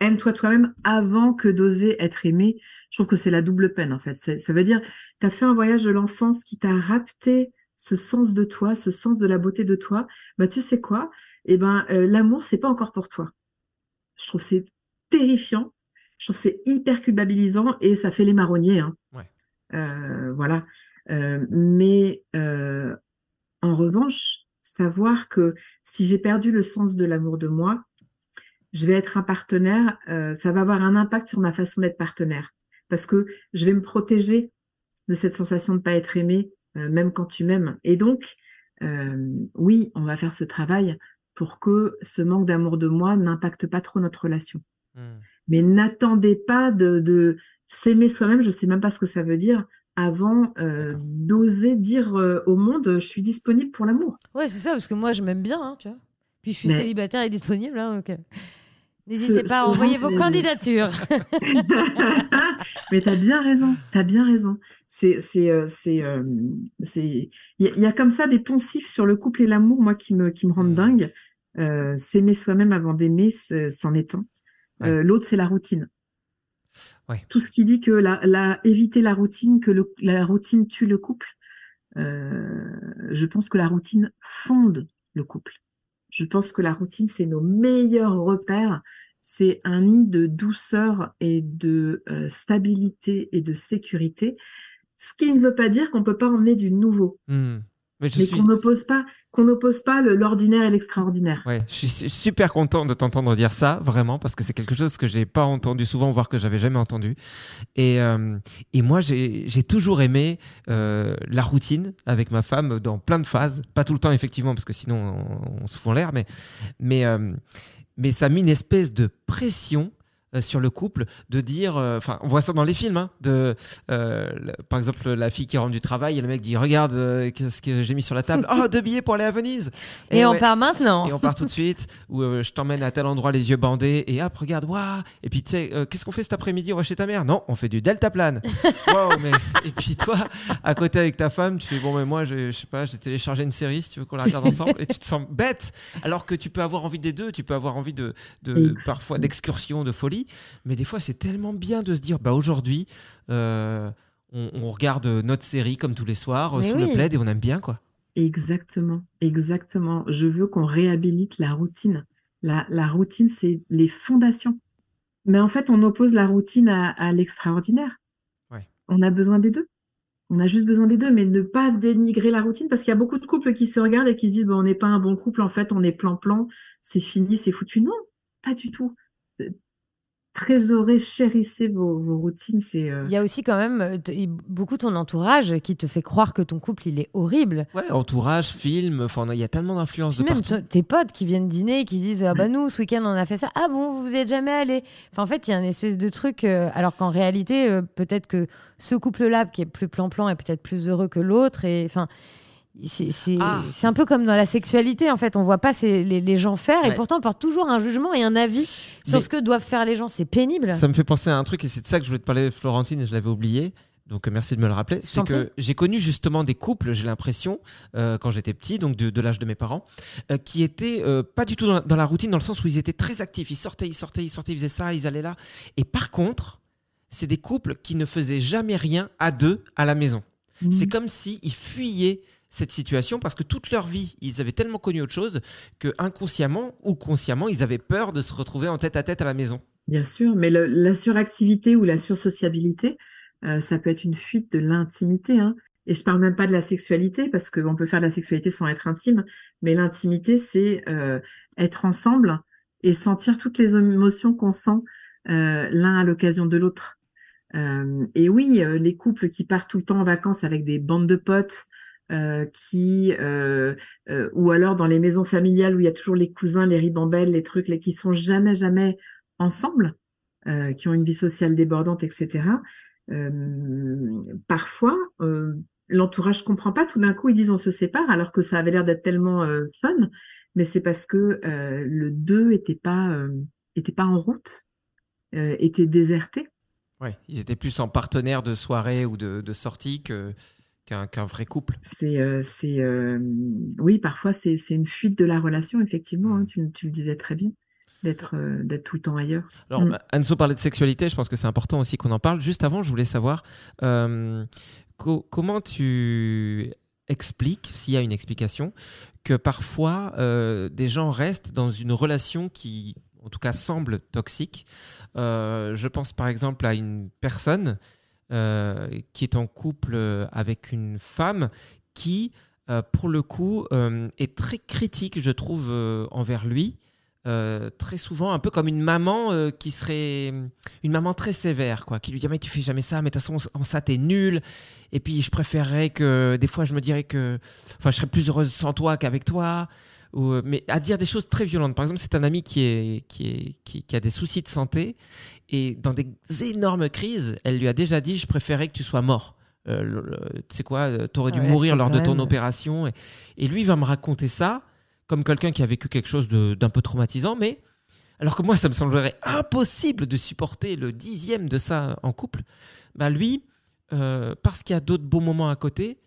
aime-toi toi-même avant que d'oser être aimé. Je trouve que c'est la double peine, en fait. Ça veut dire, tu as fait un voyage de l'enfance qui t'a rapté ce sens de toi, ce sens de la beauté de toi. Bah, tu sais quoi? Eh ben, euh, l'amour, c'est pas encore pour toi. Je trouve c'est terrifiant. Je trouve c'est hyper culpabilisant et ça fait les marronniers. Hein. Euh, voilà. Euh, mais en revanche, savoir que si j'ai perdu le sens de l'amour de moi, je vais être un partenaire, euh, ça va avoir un impact sur ma façon d'être partenaire. Parce que je vais me protéger de cette sensation de ne pas être aimé, euh, même quand tu m'aimes. Et donc, euh, oui, on va faire ce travail pour que ce manque d'amour de moi n'impacte pas trop notre relation. Hmm. Mais n'attendez pas de, s'aimer soi-même, je ne sais même pas ce que ça veut dire, avant d'oser dire au monde, je suis disponible pour l'amour. Ouais, c'est ça, parce que moi, je m'aime bien, hein, tu vois. Puis je suis célibataire et disponible. Hein, N'hésitez pas à envoyer vos candidatures. Mais tu as bien raison, tu as bien raison. C'est c'est euh, c'est euh, c'est il y, a comme ça des poncifs sur le couple et l'amour moi qui me qui me rendent mmh. dingue. Euh, s'aimer soi-même avant d'aimer c'en est un. L'autre c'est la routine. Tout ce qui dit que la, la éviter la routine, que le, la routine tue le couple. je pense que la routine fonde le couple. Je pense que la routine, c'est nos meilleurs repères. C'est un nid de douceur et de euh, stabilité et de sécurité. Ce qui ne veut pas dire qu'on ne peut pas emmener du nouveau. Hmm. Mais, qu'on n'oppose pas, qu'on n'oppose pas l'ordinaire et l'extraordinaire. Ouais, je suis super content de t'entendre dire ça, vraiment, parce que c'est quelque chose que j'ai pas entendu souvent, voire que j'avais jamais entendu. Et, euh, et moi, j'ai toujours aimé euh, la routine avec ma femme dans plein de phases, pas tout le temps effectivement, parce que sinon on, se fout l'air, mais mais euh, mais ça a mis une espèce de pression sur le couple de dire, euh, enfin, on voit ça dans les films, hein, de, euh, par exemple, la fille qui rentre du travail et le mec dit, regarde ce que j'ai mis sur la table, oh deux billets pour aller à Venise. Et, on part maintenant. Et on part tout de suite. Ou je t'emmène à tel endroit les yeux bandés et hop, regarde, waouh. Et puis tu sais, qu'est-ce qu'on fait cet après-midi On va chez ta mère? Non, on fait du deltaplane. wow, mais et puis toi, à côté avec ta femme, tu fais bon, mais moi, je, je sais pas, j'ai téléchargé une série si tu veux qu'on la regarde ensemble et tu te sens bête. Alors que tu peux avoir envie des deux, tu peux avoir envie de, de parfois d'excursion, de folie. Mais des fois, c'est tellement bien de se dire, bah aujourd'hui, euh, on, regarde notre série comme tous les soirs sous le plaid et on aime bien, quoi. Exactement, exactement. Je veux qu'on réhabilite la routine. La, routine, c'est les fondations. Mais en fait, on oppose la routine à, l'extraordinaire. On a besoin des deux. On a juste besoin des deux, mais ne pas dénigrer la routine parce qu'il y a beaucoup de couples qui se regardent et qui se disent bon, on n'est pas un bon couple, en fait, on est plan-plan, c'est fini, c'est foutu. Non, pas du tout trésorez, chérissez vos, routines. C'est. Euh, il y a aussi quand même euh, beaucoup ton entourage qui te fait croire que ton couple il est horrible. Ouais, entourage, film, enfin il y a tellement d'influence de même tes potes qui viennent dîner qui disent ah bah nous ce week-end on a fait ça ah bon vous êtes jamais allé. Enfin en fait il y a une espèce de truc euh, alors qu'en réalité peut-être que ce couple là qui est plus plan-plan est peut-être plus heureux que l'autre et enfin ah. C'est un peu comme dans la sexualité, en fait. On voit pas les, gens faire et pourtant on porte toujours un jugement et un avis sur ce que doivent faire les gens. C'est pénible. Ça me fait penser à un truc et c'est de ça que je voulais te parler, Florentine, et je l'avais oublié. Donc merci de me le rappeler. C'est que j'ai connu justement des couples, j'ai l'impression, euh, quand j'étais petit, donc de, l'âge de mes parents, euh, qui étaient euh, pas du tout dans la, dans la, routine, dans le sens où ils étaient très actifs. Ils sortaient, ils sortaient, ils sortaient, ils faisaient ça, ils allaient là. Et par contre, c'est des couples qui ne faisaient jamais rien à deux à la maison. Mmh. C'est comme s'ils fuyaient cette situation parce que toute leur vie, ils avaient tellement connu autre chose que inconsciemment ou consciemment, ils avaient peur de se retrouver en tête à tête à la maison. Bien sûr, mais la suractivité ou la sursociabilité, euh, ça peut être une fuite de l'intimité. Hein. Et je parle même pas de la sexualité parce qu'on peut faire de la sexualité sans être intime, mais l'intimité, c'est euh, être ensemble et sentir toutes les émotions qu'on sent euh, l'un à l'occasion de l'autre. et oui, les couples qui partent tout le temps en vacances avec des bandes de potes, euh, qui euh, euh, ou alors dans les maisons familiales où il y a toujours les cousins, les ribambelles, les trucs, les qui sont jamais jamais ensemble. qui ont une vie sociale débordante, etc. parfois, l'entourage comprend pas. Tout d'un coup, ils disent on se sépare, alors que ça avait l'air d'être tellement fun. Mais c'est parce que le 2 était pas était pas en route, était déserté. Ouais, ils étaient plus en partenaire de soirée ou de, de sortie que qu'un vrai couple. C'est, euh, c'est, euh, oui, parfois c'est une fuite de la relation, effectivement. Hein, mm. tu, tu, le disais très bien, d'être euh, d'être tout le temps ailleurs. Alors, mm. Anso parlait de sexualité, je pense que c'est important aussi qu'on en parle. Juste avant, je voulais savoir comment tu expliques, s'il y a une explication, que parfois des gens restent dans une relation qui, en tout cas, semble toxique. je pense par exemple à une personne qui est en couple euh, avec une femme qui, euh, pour le coup, est très critique, je trouve, envers lui. très souvent, un peu comme une maman qui serait une maman très sévère, quoi, qui lui dit mais tu fais jamais ça, mais de toute façon en ça t'es nul. Et puis je préférerais que des fois je me dirais que, enfin, je serais plus heureuse sans toi qu'avec toi. Ou, mais à dire des choses très violentes. Par exemple, c'est un ami qui, est, qui, est, qui, qui, a des soucis de santé et dans des énormes crises, elle lui a déjà dit Je préférais que tu sois mort. Euh, tu sais quoi, euh, tu aurais dû mourir lors de ton opération. Et, lui, il va me raconter ça comme quelqu'un qui a vécu quelque chose d'un peu traumatisant, mais alors que moi, ça me semblerait impossible de supporter le dixième de ça en couple. Bah lui, euh, parce qu'il y a d'autres beaux moments à côté, euh,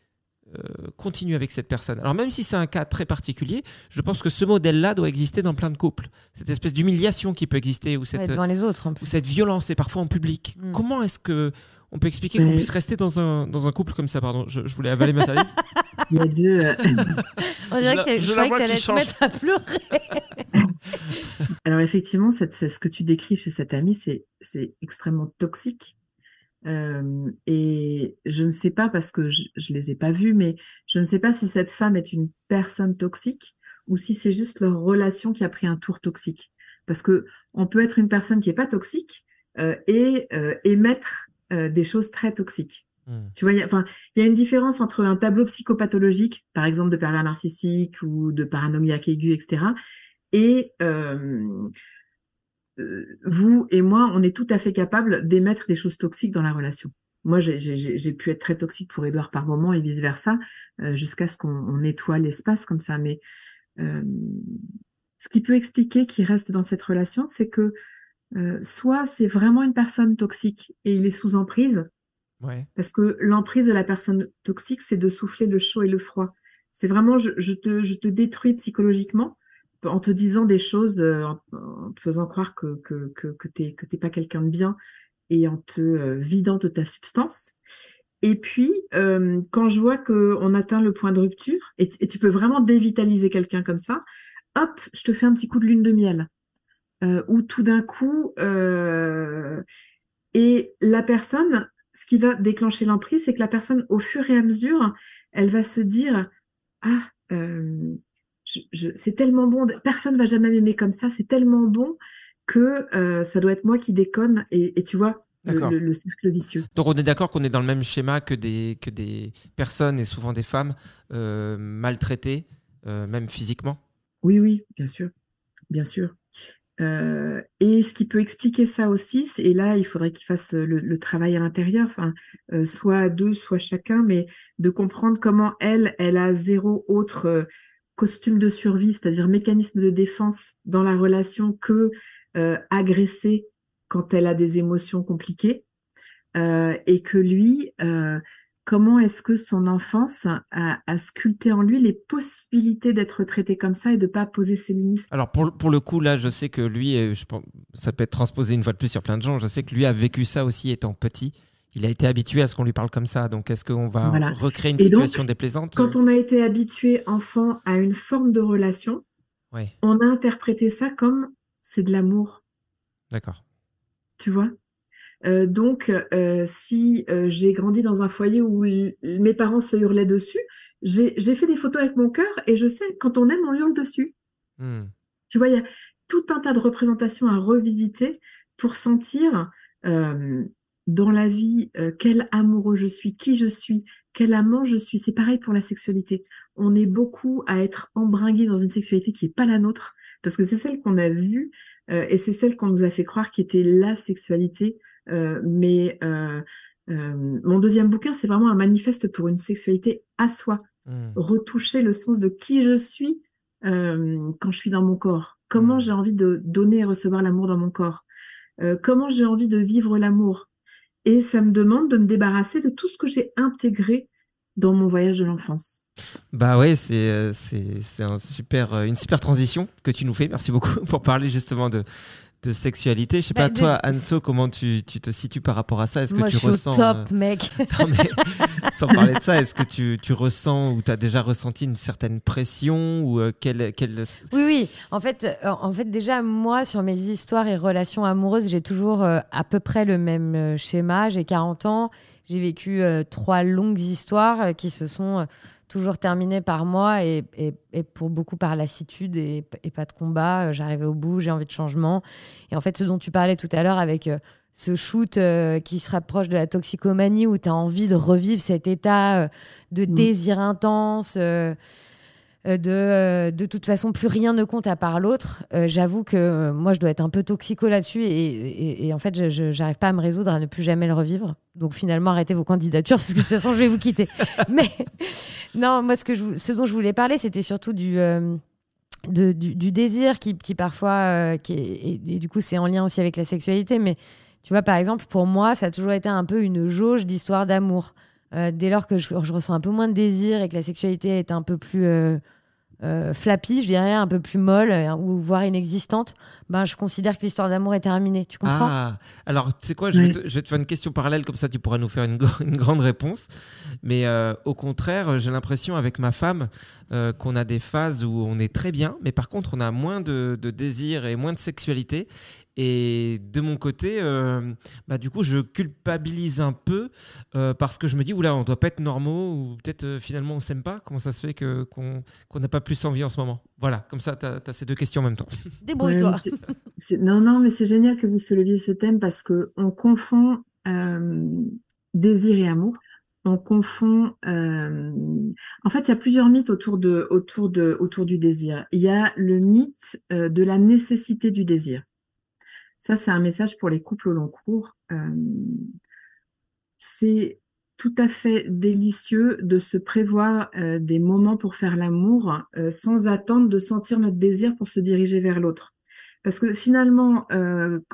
continue avec cette personne. Alors même si c'est un cas très particulier, je pense que ce modèle-là doit exister dans plein de couples. Cette espèce d'humiliation qui peut exister ou cette, les autres, ou cette violence et parfois en public. Mm. Comment est-ce que on peut expliquer qu'on puisse rester dans un, dans un couple comme ça? Pardon, je, voulais avaler ma salive. Il y a deux. Euh, on dirait que je, croyais que allais te mettre à pleurer. Alors effectivement, c'est ce que tu décris chez cet ami, c'est extrêmement toxique et je ne sais pas parce que je, ne les ai pas vus, mais je ne sais pas si cette femme est une personne toxique ou si c'est juste leur relation qui a pris un tour toxique. Parce que on peut être une personne qui est pas toxique euh, et euh, émettre euh, des choses très toxiques. Mmh. Tu vois, il y a une différence entre un tableau psychopathologique, par exemple de pervers narcissique ou de paranoïaque aigu, etc., et vous et moi, on est tout à fait capable d'émettre des choses toxiques dans la relation. Moi, j'ai pu être très toxique pour Edouard par moment et vice versa, euh, jusqu'à ce qu'on nettoie l'espace comme ça. Mais euh, ce qui peut expliquer qu'il reste dans cette relation, c'est que soit c'est vraiment une personne toxique et il est sous emprise, parce que l'emprise de la personne toxique, c'est de souffler le chaud et le froid. C'est vraiment je, te, je te détruis psychologiquement en te disant des choses, euh, en, te faisant croire que, que, tu n'es pas quelqu'un de bien et en te euh, vidant de ta substance. Et puis, euh, quand je vois qu'on atteint le point de rupture, et, tu peux vraiment dévitaliser quelqu'un comme ça, hop, je te fais un petit coup de lune de miel. Où tout d'un coup, et la personne, ce qui va déclencher l'emprise, c'est que la personne, au fur et à mesure, elle va se dire, ah, c'est tellement bon, personne va jamais m'aimer comme ça, c'est tellement bon que euh, ça doit être moi qui déconne et, tu vois le, cercle vicieux. Donc on est d'accord qu'on est dans le même schéma que des, que des personnes et souvent des femmes euh, maltraitées, euh, même physiquement? Oui, oui, bien sûr, bien sûr. et ce qui peut expliquer ça aussi, et là il faudrait qu'ils fassent le, travail à l'intérieur, enfin, soit deux, soit chacun, mais de comprendre comment elle, elle a zéro autre costume de survie, c'est-à-dire mécanisme de défense dans la relation que euh, agresser quand elle a des émotions compliquées. Euh, et que lui, euh, comment est-ce que son enfance a, sculpté en lui les possibilités d'être traité comme ça et de ne pas poser ses limites? Alors pour, pour, le coup, là, je sais que lui, ça peut être transposé une fois de plus sur plein de gens, je sais que lui a vécu ça aussi étant petit il a été habitué à ce qu'on lui parle comme ça. Donc, est-ce qu'on va recréer une situation déplaisante Quand on a été habitué, enfant, à une forme de relation, on a interprété ça comme c'est de l'amour. D'accord. Tu vois? Euh, donc, euh, si euh, j'ai grandi dans un foyer où mes parents se hurlaient dessus, j'ai fait des photos avec mon cœur et je sais, quand on aime, on hurle dessus. Hmm. Tu vois, il y a tout un tas de représentations à revisiter pour sentir dans la vie, euh, quel amoureux je suis, qui je suis, quel amant je suis. C'est pareil pour la sexualité. On est beaucoup à être embringué dans une sexualité qui n'est pas la nôtre parce que c'est celle qu'on a vue euh, et c'est celle qu'on nous a fait croire qui était la sexualité. Euh, mais mon deuxième bouquin, c'est vraiment un manifeste pour une sexualité à soi, mmh. retoucher le sens de qui je suis quand je suis dans mon corps, comment mmh. j'ai envie de donner et recevoir l'amour dans mon corps, comment j'ai envie de vivre l'amour. Et ça me demande de me débarrasser de tout ce que j'ai intégré dans mon voyage de l'enfance. Bah ouais, c'est euh, euh, une super transition que tu nous fais. Merci beaucoup pour parler justement de, de sexualité. Je sais pas, bah, toi, Anso, comment tu, tu, te situes par rapport à ça? Est-ce que tu je suis ressens. Au top, euh, mec Sans parler de ça, est-ce que tu, tu, ressens ou tu as déjà ressenti une certaine pression ou quelle, quelle... Oui, oui. En fait, en fait, déjà, moi, sur mes histoires et relations amoureuses, j'ai toujours à peu près le même schéma. J'ai 40 ans. J'ai vécu trois longues histoires qui se sont toujours terminé par moi et, et, pour beaucoup par lassitude et, et pas de combat. Euh, j'arrivais au bout, j'ai envie de changement. Et en fait, ce dont tu parlais tout à l'heure avec euh, ce shoot euh, qui se rapproche de la toxicomanie où tu as envie de revivre cet état de mmh. désir intense. Euh, de, euh, de toute façon, plus rien ne compte à part l'autre. Euh, j'avoue que moi, je dois être un peu toxico là-dessus et, en fait, je n'arrive pas à me résoudre à ne plus jamais le revivre. Donc finalement, arrêtez vos candidatures parce que de toute façon, je vais vous quitter. Mais non, moi, ce, que je, ce dont je voulais parler, c'était surtout du, du, du, désir qui, qui parfois, qui et, du coup, c'est en lien aussi avec la sexualité. Mais tu vois, par exemple, pour moi, ça a toujours été un peu une jauge d'histoire d'amour. dès lors que je, je, ressens un peu moins de désir et que la sexualité est un peu plus euh, flappy, je dirais, un peu plus molle, euh, ou voire inexistante, ben, je considère que l'histoire d'amour est terminée. Tu comprends? Ah, Alors, tu sais quoi, je, vais te, faire une question parallèle, comme ça tu pourras nous faire une, grande réponse. Mais euh, au contraire, j'ai l'impression avec ma femme qu'on a des phases où on est très bien, mais par contre, on a moins de, de désir et moins de sexualité. Et de mon côté, euh, bah, du coup, je culpabilise un peu euh, parce que je me dis, oula, on doit pas être normaux ou peut-être euh, finalement on s'aime pas. Comment ça se fait que, qu'on, n'a pas plus envie en ce moment? Voilà, comme ça, tu as, ces deux questions en même temps. Débrouille-toi. non, non, mais c'est génial que vous souleviez ce thème parce qu'on confond désir et amour. On confond. En fait, il y a plusieurs mythes autour, de, autour, de, autour du désir. Il y a le mythe de la nécessité du désir. Ça, c'est un message pour les couples au long cours. Euh, c'est tout à fait délicieux de se prévoir euh, des moments pour faire l'amour euh, sans attendre de sentir notre désir pour se diriger vers l'autre. Parce que finalement,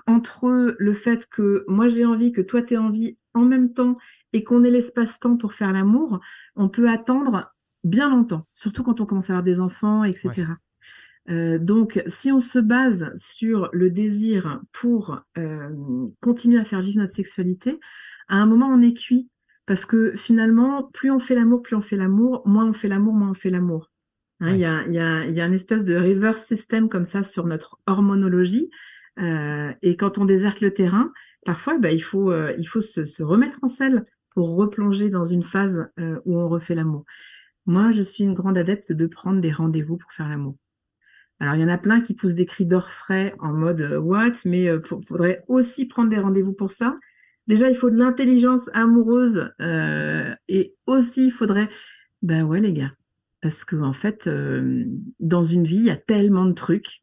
entre le fait que moi j'ai envie, que toi tu envie en même temps et qu'on ait l'espace-temps pour faire l'amour, on peut attendre bien longtemps, surtout quand on commence à avoir des enfants, etc. Euh, donc, si on se base sur le désir pour euh, continuer à faire vivre notre sexualité, à un moment, on est cuit. Parce que finalement, plus on fait l'amour, plus on fait l'amour, moins on fait l'amour, moins on fait l'amour. Hein, il y, a, y, a, y, a, une espèce de reverse system comme ça sur notre hormonologie. Euh, et quand on déserte le terrain, parfois, bah, il faut, euh, il faut se, se, remettre en selle pour replonger dans une phase euh, où on refait l'amour. Moi, je suis une grande adepte de prendre des rendez-vous pour faire l'amour. Alors, il y en a plein qui poussent des cris d'orfraie en mode euh, what, mais il euh, faudrait aussi prendre des rendez-vous pour ça. Déjà, il faut de l'intelligence amoureuse euh, et aussi, il faudrait. Ben ouais, les gars, parce que en fait, dans une vie, il y a tellement de trucs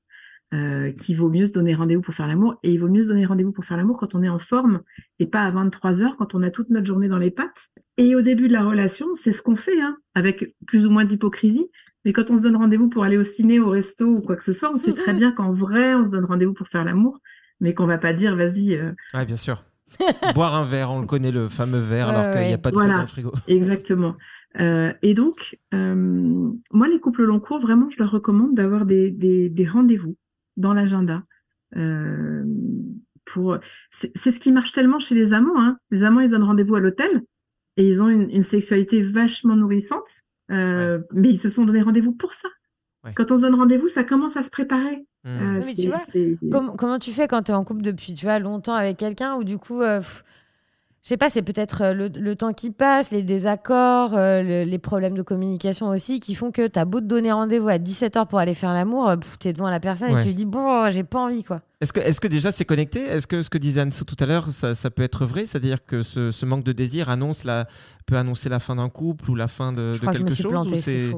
qu'il vaut mieux se donner rendez-vous pour faire l'amour. Et il vaut mieux se donner rendez-vous pour faire l'amour quand on est en forme et pas à 23 heures, quand on a toute notre journée dans les pattes. Et au début de la relation, c'est ce qu'on fait, hein, avec plus ou moins d'hypocrisie. Mais quand on se donne rendez-vous pour aller au ciné, au resto ou quoi que ce soit, on sait très bien qu'en vrai, on se donne rendez-vous pour faire l'amour, mais qu'on va pas dire, vas-y. Euh... Ouais, bien sûr. Boire un verre, on le connaît, le fameux verre, alors qu'il n'y a pas de voilà, dans le frigo. Exactement. Euh, et donc, euh, moi, les couples long cours, vraiment, je leur recommande d'avoir des, des, des rendez-vous dans l'agenda. Euh, pour... C'est ce qui marche tellement chez les amants. Hein. Les amants, ils donnent rendez-vous à l'hôtel et ils ont une, une sexualité vachement nourrissante. Euh, mais ils se sont donné rendez-vous pour ça. Quand on se donne rendez-vous, ça commence à se préparer. Mmh. Euh, tu vois, comment, tu fais quand tu es en couple depuis tu vois, longtemps avec quelqu'un ou du coup, euh, je sais pas, c'est peut-être euh, le, temps qui passe, les désaccords, euh, les problèmes de communication aussi qui font que tu as beau te donner rendez-vous à 17h pour aller faire l'amour, euh, tu es devant la personne et tu lui dis bon, j'ai pas envie quoi. Est-ce que, est que déjà c'est connecté? Est-ce que ce que disait Anne tout à l'heure, ça, peut être vrai? C'est-à-dire que ce, manque de désir annonce la, peut annoncer la fin d'un couple ou la fin de, quelque chose ou c'est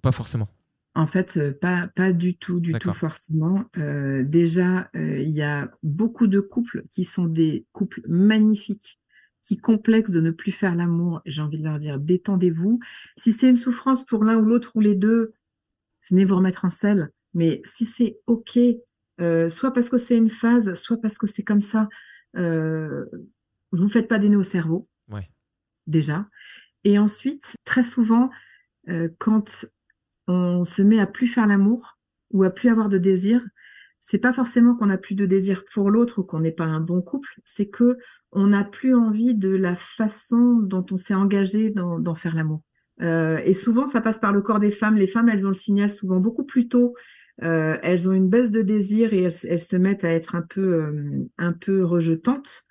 pas forcément? En fait, euh, pas, pas du tout, du tout forcément. Euh, déjà, euh, il y a beaucoup de couples qui sont des couples magnifiques, qui complexent de ne plus faire l'amour. J'ai envie de leur dire, détendez-vous. Si c'est une souffrance pour l'un ou l'autre ou les deux, venez vous remettre en selle. Mais si c'est OK, euh, soit parce que c'est une phase, soit parce que c'est comme ça, vous faites pas des nœuds au cerveau, Ouais. déjà. Et ensuite, très souvent, quand on se met à plus faire l'amour ou à plus avoir de désir, c'est pas forcément qu'on n'a plus de désir pour l'autre ou qu'on n'est pas un bon couple, c'est que on n'a plus envie de la façon dont on s'est engagé dans, faire l'amour. Euh, et souvent, ça passe par le corps des femmes. Les femmes, elles ont le signal souvent beaucoup plus tôt. Euh, elles ont une baisse de désir et elles, se mettent à être un peu, euh, un peu rejetantes.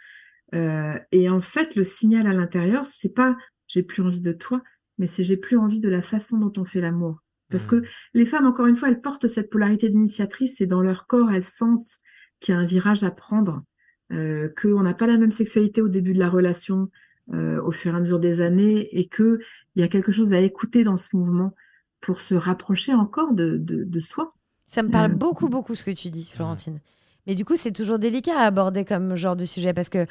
Et en fait, le signal à l'intérieur, c'est pas j'ai plus envie de toi, mais c'est j'ai plus envie de la façon dont on fait l'amour. Parce que les femmes, encore une fois, elles portent cette polarité d'initiatrice et dans leur corps, elles sentent qu'il y a un virage à prendre, euh, qu'on n'a pas la même sexualité au début de la relation, euh, au fur et à mesure des années, et qu'il y a quelque chose à écouter dans ce mouvement pour se rapprocher encore de, de, de soi. Ça me parle Euh, beaucoup, beaucoup ce que tu dis, Florentine. Mais du coup, c'est toujours délicat à aborder comme genre de sujet parce que,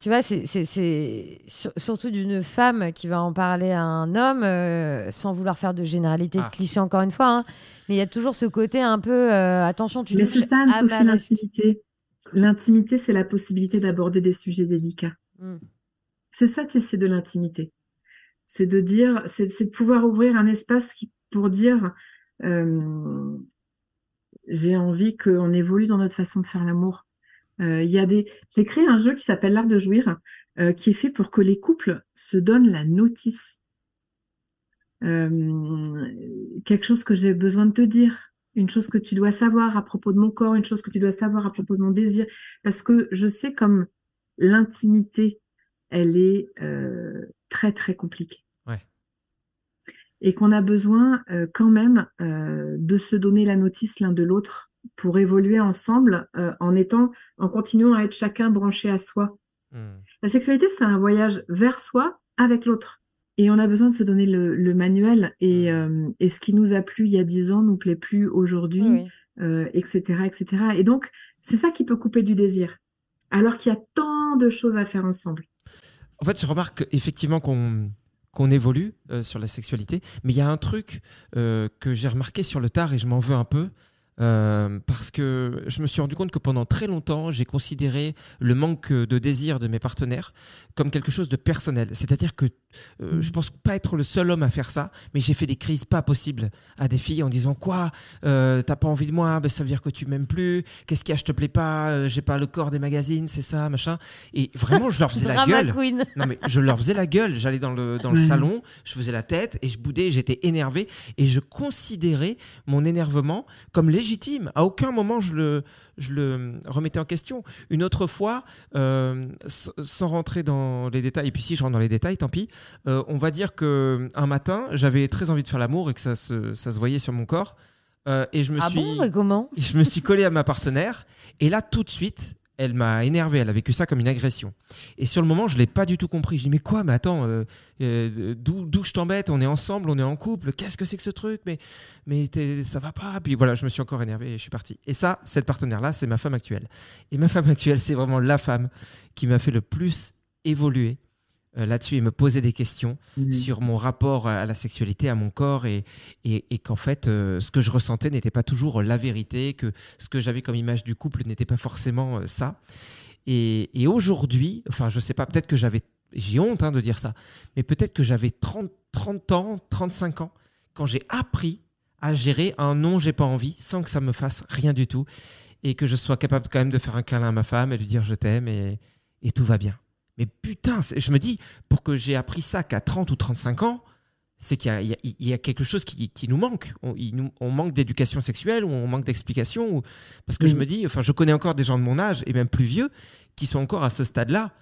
tu vois, c'est c'est- c'est sur- surtout d'une femme qui va en parler à un homme euh, sans vouloir faire de généralité, Ah. de cliché encore une fois. hein. Mais il y a toujours ce côté un peu, euh, attention, tu Mais touches c'est ça, à Anne-Sophie, l'intimité. L'intimité, c'est la possibilité d'aborder des sujets délicats. Mm. C'est ça, tu sais, c'est de l'intimité. C'est de dire, c'est c'est de pouvoir ouvrir un espace qui, pour dire, euh, j'ai envie qu'on évolue dans notre façon de faire l'amour. Euh, y a des, j'ai créé un jeu qui s'appelle l'art de jouir, euh, qui est fait pour que les couples se donnent la notice. Euh, quelque chose que j'ai besoin de te dire, une chose que tu dois savoir à propos de mon corps, une chose que tu dois savoir à propos de mon désir, parce que je sais comme l'intimité, elle est très très compliquée. Ouais. Et qu'on a besoin quand même de se donner la notice l'un de l'autre pour évoluer ensemble euh, en étant, en continuant à être chacun branché à soi. Hmm. La sexualité, c'est un voyage vers soi avec l'autre. Et on a besoin de se donner le, le manuel. Et, euh, et ce qui nous a plu il y a dix ans nous plaît plus aujourd'hui, oui. euh, etc., etc. Et donc, c'est ça qui peut couper du désir. Alors qu'il y a tant de choses à faire ensemble. En fait, je remarque effectivement qu'on qu'on évolue euh, sur la sexualité, mais il y a un truc euh, que j'ai remarqué sur le tard et je m'en veux un peu. Euh, parce que je me suis rendu compte que pendant très longtemps, j'ai considéré le manque de désir de mes partenaires comme quelque chose de personnel. C'est-à-dire que euh, je pense pas être le seul homme à faire ça, mais j'ai fait des crises pas possibles à des filles en disant quoi euh, T'as pas envie de moi? Ben, Ça veut dire que tu m'aimes plus Qu'est-ce qu'il y a? Je te plais pas Euh, J'ai pas le corps des magazines, c'est ça, machin. Et vraiment, je leur faisais la gueule. queen. Non, mais je leur faisais la gueule. J'allais dans le, dans le salon, je faisais la tête et je boudais, j'étais énervé. Et je considérais mon énervement comme légitime. À aucun moment je le, je le remettais en question. Une autre fois, euh, sans rentrer dans les détails, et puis si je rentre dans les détails, tant pis, euh, on va dire que un matin, j'avais très envie de faire l'amour et que ça se, ça se voyait sur mon corps. Euh, et je me Ah suis. bon, et comment? je me suis collé à ma partenaire et là tout de suite elle m'a énervé elle a vécu ça comme une agression. Et sur le moment je l'ai pas du tout compris. Je dis mais quoi mais attends euh, euh, d'où je t'embête? On est ensemble on est en couple qu'est-ce que c'est que ce truc? Mais mais ça va pas. Puis voilà je me suis encore énervé et je suis parti. Et ça cette partenaire là c'est ma femme actuelle. Et ma femme actuelle c'est vraiment la femme qui m'a fait le plus évoluer là-dessus et me poser des questions sur mon rapport à la sexualité, à mon corps, et, et, et qu'en fait, euh, ce que je ressentais n'était pas toujours la vérité, que ce que j'avais comme image du couple n'était pas forcément euh, ça. Et, et aujourd'hui, enfin, je sais pas, peut-être que j'avais, j'ai honte hein, de dire ça, mais peut-être que j'avais 30, 30 ans, 35 ans, quand j'ai appris à gérer un non, j'ai pas envie, sans que ça me fasse rien du tout, et que je sois capable quand même de faire un câlin à ma femme et lui dire je t'aime, et, et tout va bien. Mais putain, je me dis, pour que j'ai appris ça qu'à 30 ou 35 ans, c'est qu'il y a, y y quelque chose qui, qui nous manque. On, il nous- on manque d'éducation sexuelle ou on manque d'explication. ou- Parce que je Mm. me dis, enfin, je connais encore des gens de mon âge et même plus vieux qui sont encore à ce stade-là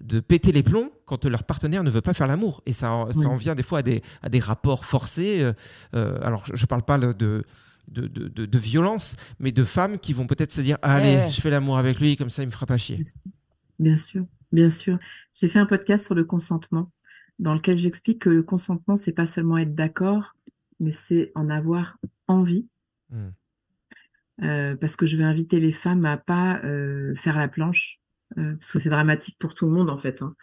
de péter les plombs quand leur partenaire ne veut pas faire l'amour. Et ça, en- ça Oui. en vient des fois à des, à des rapports forcés. euh, euh, alors, je ne parle pas de, de, de, de- de violence, mais de femmes qui vont peut-être se dire Allez, ouais. je fais l'amour avec lui, comme ça, il me fera pas chier. Bien sûr, bien sûr. J'ai fait un podcast sur le consentement, dans lequel j'explique que le consentement, c'est pas seulement être d'accord, mais c'est en avoir envie. Hmm. Euh, parce que je vais inviter les femmes à pas euh, faire la planche, euh, parce que c'est dramatique pour tout le monde en fait. hein.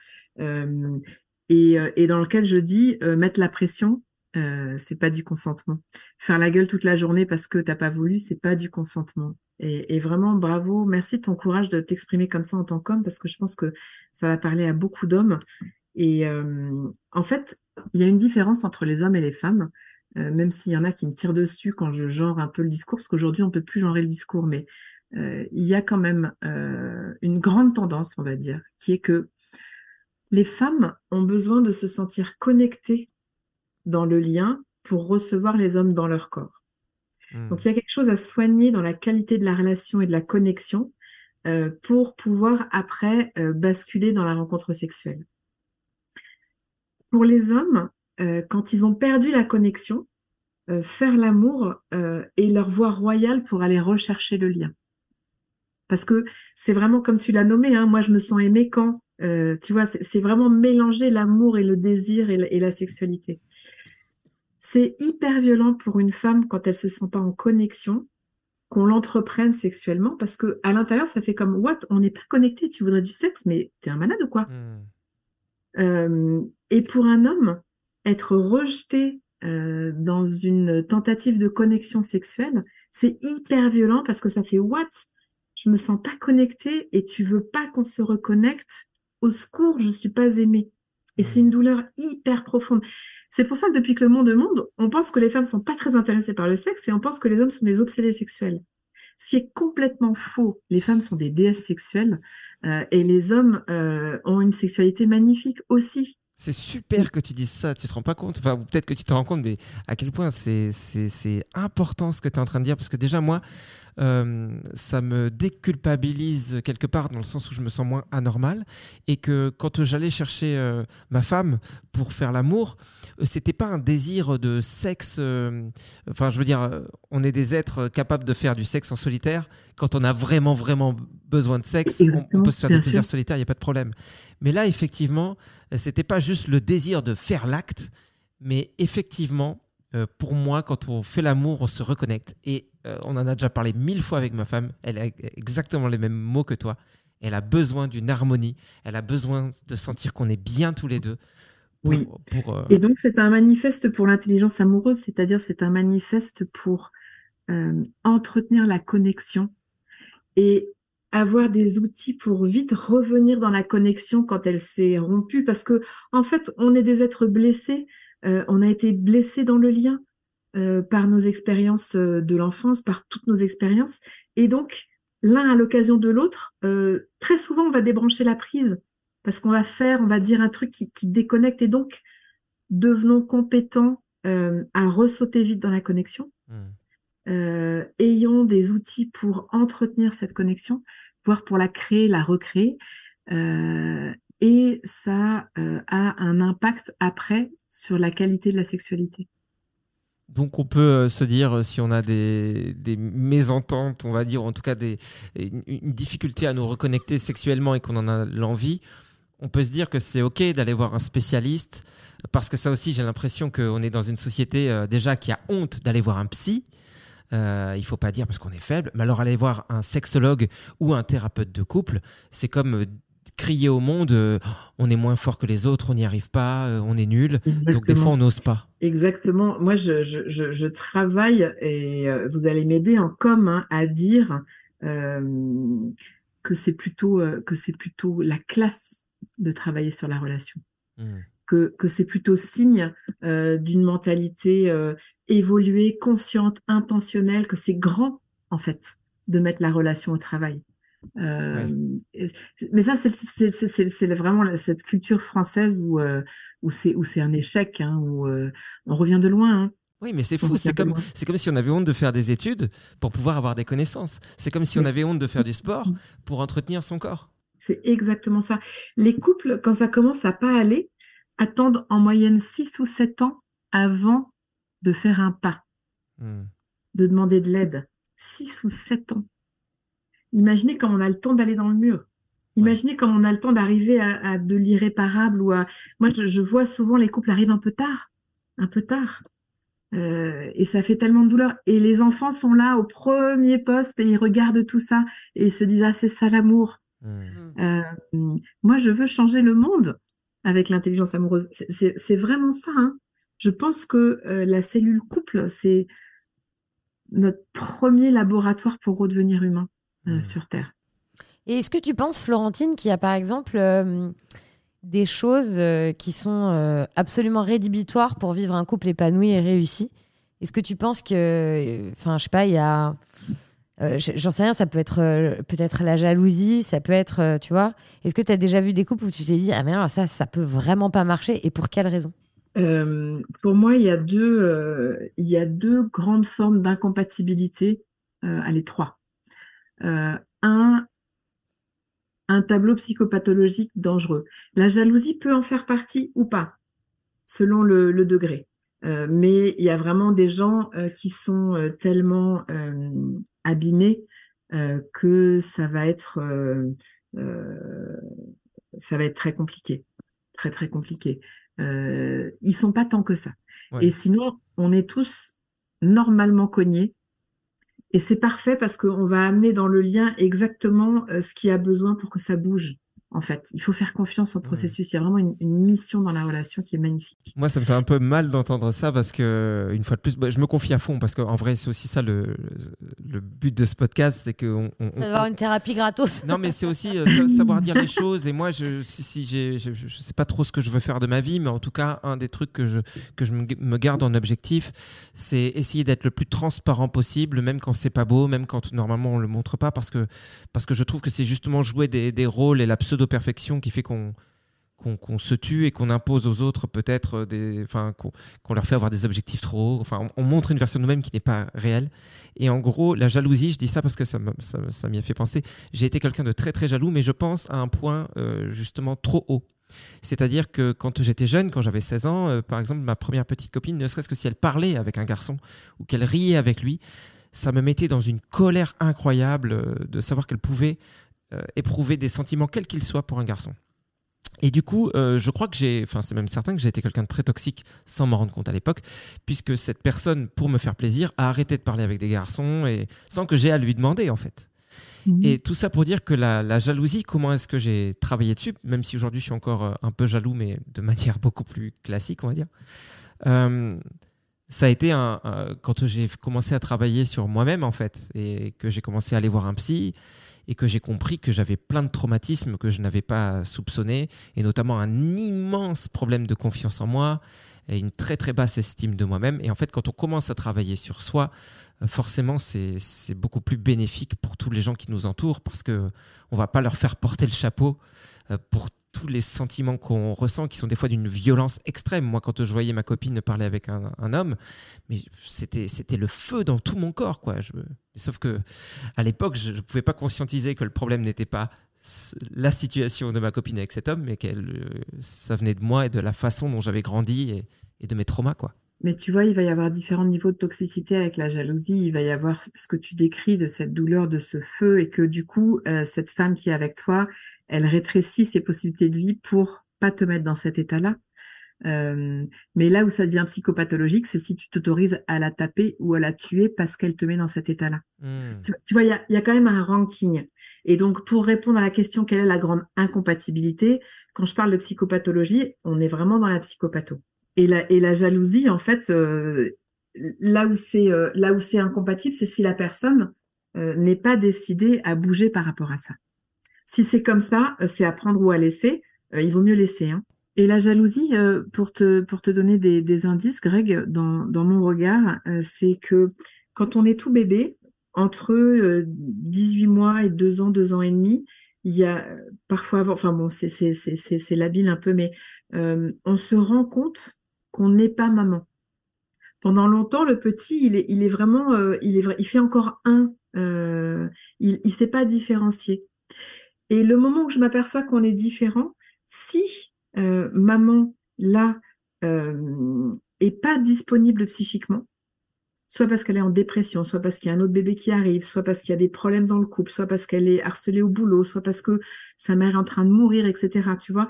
Et, et dans lequel je dis mettre la pression, euh, c'est pas du consentement. Faire la gueule toute la journée parce que t'as pas voulu, c'est pas du consentement. Et, vraiment bravo, merci de ton courage de t'exprimer comme ça en tant qu'homme, parce que je pense que ça va parler à beaucoup d'hommes. Et euh, en fait, il y a une différence entre les hommes et les femmes. Euh, même s'il y en a qui me tirent dessus quand je genre un peu le discours, parce qu'aujourd'hui on peut plus genrer le discours, mais il y a quand même une grande tendance, on va dire, qui est que les femmes ont besoin de se sentir connectées dans le lien pour recevoir les hommes dans leur corps. Donc il y a quelque chose à soigner dans la qualité de la relation et de la connexion euh, pour pouvoir après euh, basculer dans la rencontre sexuelle. Pour les hommes, euh, quand ils ont perdu la connexion, faire l'amour est leur voie royale pour aller rechercher le lien. Parce que c'est vraiment comme tu l'as nommé, hein, moi je me sens aimée quand, euh, tu vois, c'est vraiment mélanger l'amour et le désir et la, et la sexualité. C'est hyper violent pour une femme quand elle se sent pas en connexion, qu'on l'entreprenne sexuellement, parce que à l'intérieur ça fait comme what, on n'est pas connecté, tu voudrais du sexe, mais t'es un malade ou quoi? Hmm. Euh, et pour un homme, être rejeté euh, dans une tentative de connexion sexuelle, c'est hyper violent parce que ça fait what? Je me sens pas connecté et tu veux pas qu'on se reconnecte. Au secours, je suis pas aimée. Et c'est une douleur hyper profonde. C'est pour ça que depuis que le monde est monde, on pense que les femmes sont pas très intéressées par le sexe et on pense que les hommes sont des obsédés sexuels. Ce qui est complètement faux. Les femmes sont des déesses sexuelles euh, et les hommes euh, ont une sexualité magnifique aussi. C'est super que tu dises ça, tu te rends pas compte, enfin peut-être que tu te rends compte, mais à quel point c'est important ce que tu es en train de dire, parce que déjà moi, euh, ça me déculpabilise quelque part dans le sens où je me sens moins anormal, et que quand j'allais chercher euh, ma femme pour faire l'amour, euh, c'était pas un désir de sexe, euh, enfin je veux dire, on est des êtres capables de faire du sexe en solitaire, quand on a vraiment vraiment besoin de sexe, on- peut se faire des plaisirs solitaires, il n'y a pas de problème. Mais là, effectivement, c'était pas juste le désir de faire l'acte, mais effectivement, euh, pour moi, quand on fait l'amour, on se reconnecte. Et euh, on en a déjà parlé mille fois avec ma femme. Elle a exactement les mêmes mots que toi. Elle a besoin d'une harmonie. Elle a besoin de sentir qu'on est bien tous les deux. Pour, Oui. pour, euh, Et donc, c'est un manifeste pour l'intelligence amoureuse, c'est-à-dire c'est un manifeste pour entretenir la connexion et avoir des outils pour vite revenir dans la connexion quand elle s'est rompue. Parce que, en fait, on est des êtres blessés, euh, on a été blessés dans le lien euh, par nos expériences euh, de l'enfance, par toutes nos expériences. Et donc, l'un à l'occasion de l'autre, très souvent, on va débrancher la prise parce qu'on va faire, on va dire un truc qui, déconnecte. Et donc, devenons compétents à ressauter vite dans la connexion. hmm. Euh, ayons des outils pour entretenir cette connexion, voire pour la créer, la recréer. Euh, et ça euh, a un impact après sur la qualité de la sexualité. Donc on peut euh, se dire, si on a des, mésententes, on va dire, ou en tout cas des, une, une difficulté à nous reconnecter sexuellement et qu'on en a l'envie, on peut se dire que c'est OK d'aller voir un spécialiste, parce que ça aussi, j'ai l'impression qu'on est dans une société déjà qui a honte d'aller voir un psy. Euh, il faut pas dire parce qu'on est faible, mais alors aller voir un sexologue ou un thérapeute de couple, c'est comme euh, crier au monde, euh, on est moins fort que les autres, on n'y arrive pas, euh, on est nul. Donc des fois, on n'ose pas. Exactement. Moi, je, je, je, je travaille et euh, vous allez m'aider en com hein, à dire que c'est plutôt que c'est plutôt la classe de travailler sur la relation. Hmm. Que, que c'est plutôt signe euh, d'une mentalité euh, évoluée, consciente, intentionnelle, que c'est grand, en fait, de mettre la relation au travail. Euh, Mais ça, c'est vraiment cette culture française où, où c'est un échec, hein, où on revient de loin. hein. Oui, mais c'est fou. C'est comme, c'est comme si on avait honte de faire des études pour pouvoir avoir des connaissances. C'est comme si on avait honte de faire du sport Mm. pour entretenir son corps. C'est exactement ça. Les couples, quand ça commence à pas aller, attendent en moyenne 6 ou 7 ans avant de faire un pas. Hmm. de demander de l'aide. 6 ou 7 ans. Imaginez comme on a le temps d'aller dans le mur. Imaginez comme on a le temps d'arriver à, à de l'irréparable ou à... Moi, je, je vois souvent les couples arrivent un peu tard. Un peu tard. Euh, et ça fait tellement de douleur. Et les enfants sont là au premier poste et ils regardent tout ça et ils se disent ah c'est ça l'amour. Hmm. Euh, moi je veux changer le monde avec l'intelligence amoureuse. C'est vraiment ça. Hein. Je pense que euh, la cellule couple c'est notre premier laboratoire pour redevenir humain euh, Hmm. sur Terre. Et est-ce que tu penses, Florentine, qu'il y a par exemple euh, des choses euh, qui sont euh, absolument rédhibitoires pour vivre un couple épanoui et réussi? Est-ce que tu penses que, euh, enfin, je sais pas, il y a, euh, j'en sais rien, ça peut être euh, peut-être la jalousie, ça peut être, euh, tu vois. Est-ce que tu as déjà vu des couples où tu t'es dit, ah mais non, ça, ça peut vraiment pas marcher et pour quelle raison? Pour moi, il y a deux, y a deux grandes formes d'incompatibilité. Allez, trois. Un, un tableau psychopathologique dangereux. La jalousie peut en faire partie ou pas, selon le degré. Euh, mais il y a vraiment des gens euh, qui sont euh, tellement abîmés que ça va être, ça va être très compliqué, très très compliqué. Euh, ils sont pas tant que ça. Ouais. Et sinon, on est tous normalement cognés. Et c'est parfait parce qu'on va amener dans le lien exactement ce qui a besoin pour que ça bouge. En fait, il faut faire confiance au processus. Il y a vraiment une, une mission dans la relation qui est magnifique. Moi, ça me fait un peu mal d'entendre ça parce que, une fois de plus, bah, je me confie à fond parce qu'en vrai, c'est aussi ça le, le but de ce podcast, c'est qu'on on, avoir une thérapie gratos. Non, mais c'est aussi euh, sa- savoir dire les choses. Et moi, je, si, si j'ai, je, je sais pas trop ce que je veux faire de ma vie, mais en tout cas, un des trucs que je, que je me garde en objectif, c'est essayer d'être le plus transparent possible, même quand c'est pas beau, même quand normalement on le montre pas, parce que, parce que je trouve que c'est justement jouer des, des rôles et la pseudo-perfection qui fait qu'on se tue et qu'on impose aux autres peut-être des, enfin qu'on leur fait avoir des objectifs trop hauts. Enfin, on, on montre une version de nous-mêmes qui n'est pas réelle. Et en gros, la jalousie, je dis ça parce que ça m'y a fait penser. J'ai été quelqu'un de très très jaloux, mais je pense à un point euh, justement trop haut. C'est-à-dire que quand j'étais jeune, quand j'avais 16 ans, euh, par exemple, ma première petite copine, ne serait-ce que si elle parlait avec un garçon ou qu'elle riait avec lui, ça me mettait dans une colère incroyable euh, de savoir qu'elle pouvait éprouver des sentiments quels qu'ils soient pour un garçon. Et du coup, euh, je crois que j'ai, enfin c'est même certain que j'ai été quelqu'un de très toxique sans m'en rendre compte à l'époque, puisque cette personne, pour me faire plaisir, a arrêté de parler avec des garçons et sans que j'ai à lui demander en fait. Et tout ça pour dire que la, la jalousie, comment est-ce que j'ai travaillé dessus, même si aujourd'hui je suis encore euh, un peu jaloux, mais de manière beaucoup plus classique, on va dire. Euh, ça a été un, un- quand j'ai commencé à travailler sur moi-même en fait, et que j'ai commencé à aller voir un psy, et que j'ai compris que j'avais plein de traumatismes que je n'avais pas soupçonnés, et notamment un immense problème de confiance en moi, et une très très basse estime de moi-même. Et en fait, quand on commence à travailler sur soi, euh, forcément, c'est beaucoup plus bénéfique pour tous les gens qui nous entourent, parce que on va pas leur faire porter le chapeau euh, pour tous les sentiments qu'on ressent, qui sont des fois d'une violence extrême. Moi, quand je voyais ma copine parler avec un, homme, mais c'était le feu dans tout mon corps, quoi. Sauf que à l'époque, je ne pouvais pas conscientiser que le problème n'était pas la situation de ma copine avec cet homme, mais que ça venait de moi et de la façon dont j'avais grandi et, et de mes traumas, quoi. Mais tu vois, il va y avoir différents niveaux de toxicité avec la jalousie. Il va y avoir ce que tu décris de cette douleur, de ce feu, et que du coup, euh, cette femme qui est avec toi, elle rétrécit ses possibilités de vie pour pas te mettre dans cet état-là. Euh, mais là où ça devient psychopathologique, c'est si tu t'autorises à la taper ou à la tuer parce qu'elle te met dans cet état-là. Hmm. Tu, tu vois, il y a, il y a quand même un ranking. Et donc, pour répondre à la question, quelle est la grande incompatibilité? Quand je parle de psychopathologie, on est vraiment dans la psychopatho. Et la, jalousie, en fait, euh, là où c'est euh, là où c'est incompatible, c'est si la personne euh, n'est pas décidée à bouger par rapport à ça. Si c'est comme ça, c'est à prendre ou à laisser. il vaut mieux laisser. Hein. Et la jalousie, pour te donner des, indices, Greg, dans dans mon regard, c'est que quand on est tout bébé, entre euh, 18 mois et 2 ans, 2 ans et demi, il y a parfois enfin bon, c'est labile un peu, mais on se rend compte qu'on n'est pas maman. Pendant longtemps, le petit, il est, vraiment, euh, il fait encore un, euh, il, il sait pas différencier. Et le moment où je m'aperçois qu'on est différent, si euh, maman là est pas disponible psychiquement, soit parce qu'elle est en dépression, soit parce qu'il y a un autre bébé qui arrive, soit parce qu'il y a des problèmes dans le couple, soit parce qu'elle est harcelée au boulot, soit parce que sa mère est en train de mourir, etc. Tu vois,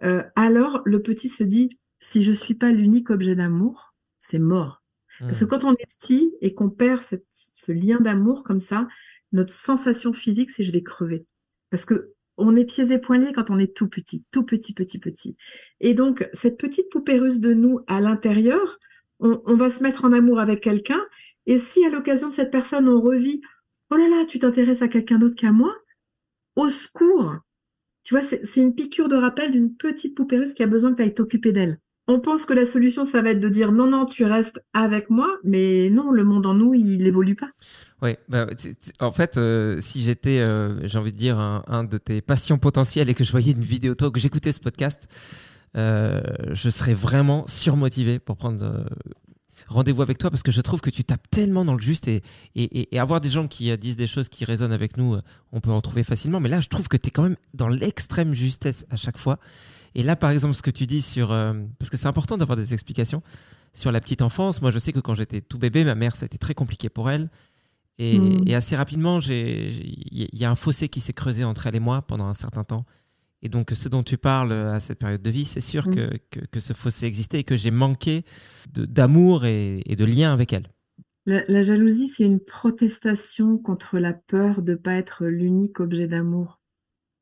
alors le petit se dit si je suis pas l'unique objet d'amour, c'est mort. Parce que quand on est petit et qu'on perd cette- ce lien d'amour comme ça, notre sensation physique, c'est je vais crever. Parce que on est pieds et poings liés quand on est tout petit, tout petit, petit, petit. Et donc, cette petite poupée russe de nous à l'intérieur, on, on va se mettre en amour avec quelqu'un. Et si à l'occasion de cette personne, on revit, oh là là, tu t'intéresses à quelqu'un d'autre qu'à moi, au secours. Tu vois, c'est c'est une piqûre de rappel d'une petite poupée russe qui a besoin que tu ailles t'occuper d'elle. On pense que la solution, ça va être de dire non, non, tu restes avec moi, mais non, le monde en nous, il n'évolue pas. Ouais, bah, en fait, euh, si j'étais, euh, j'ai envie de dire, un, de tes patients potentiels et que je voyais une vidéo toi, que j'écoutais ce podcast, euh, je serais vraiment surmotivé pour prendre rendez-vous avec toi parce que je trouve que tu tapes tellement dans le juste et, et, avoir des gens qui disent des choses qui résonnent avec nous, on peut en trouver facilement. Mais là, je trouve que tu es quand même dans l'extrême justesse à chaque fois. Et là, par exemple, ce que tu dis sur... euh, parce que c'est important d'avoir des explications sur la petite enfance. Moi, je sais que quand j'étais tout bébé, ma mère, ça a été très compliqué pour elle. Et, Mm. et assez rapidement, il y a un fossé qui s'est creusé entre elle et moi pendant un certain temps. Et donc, ce dont tu parles à cette période de vie, c'est sûr Mm. que, que, que ce fossé existait et que j'ai manqué d'amour et, et de lien avec elle. La, la jalousie, c'est une protestation contre la peur de pas être l'unique objet d'amour.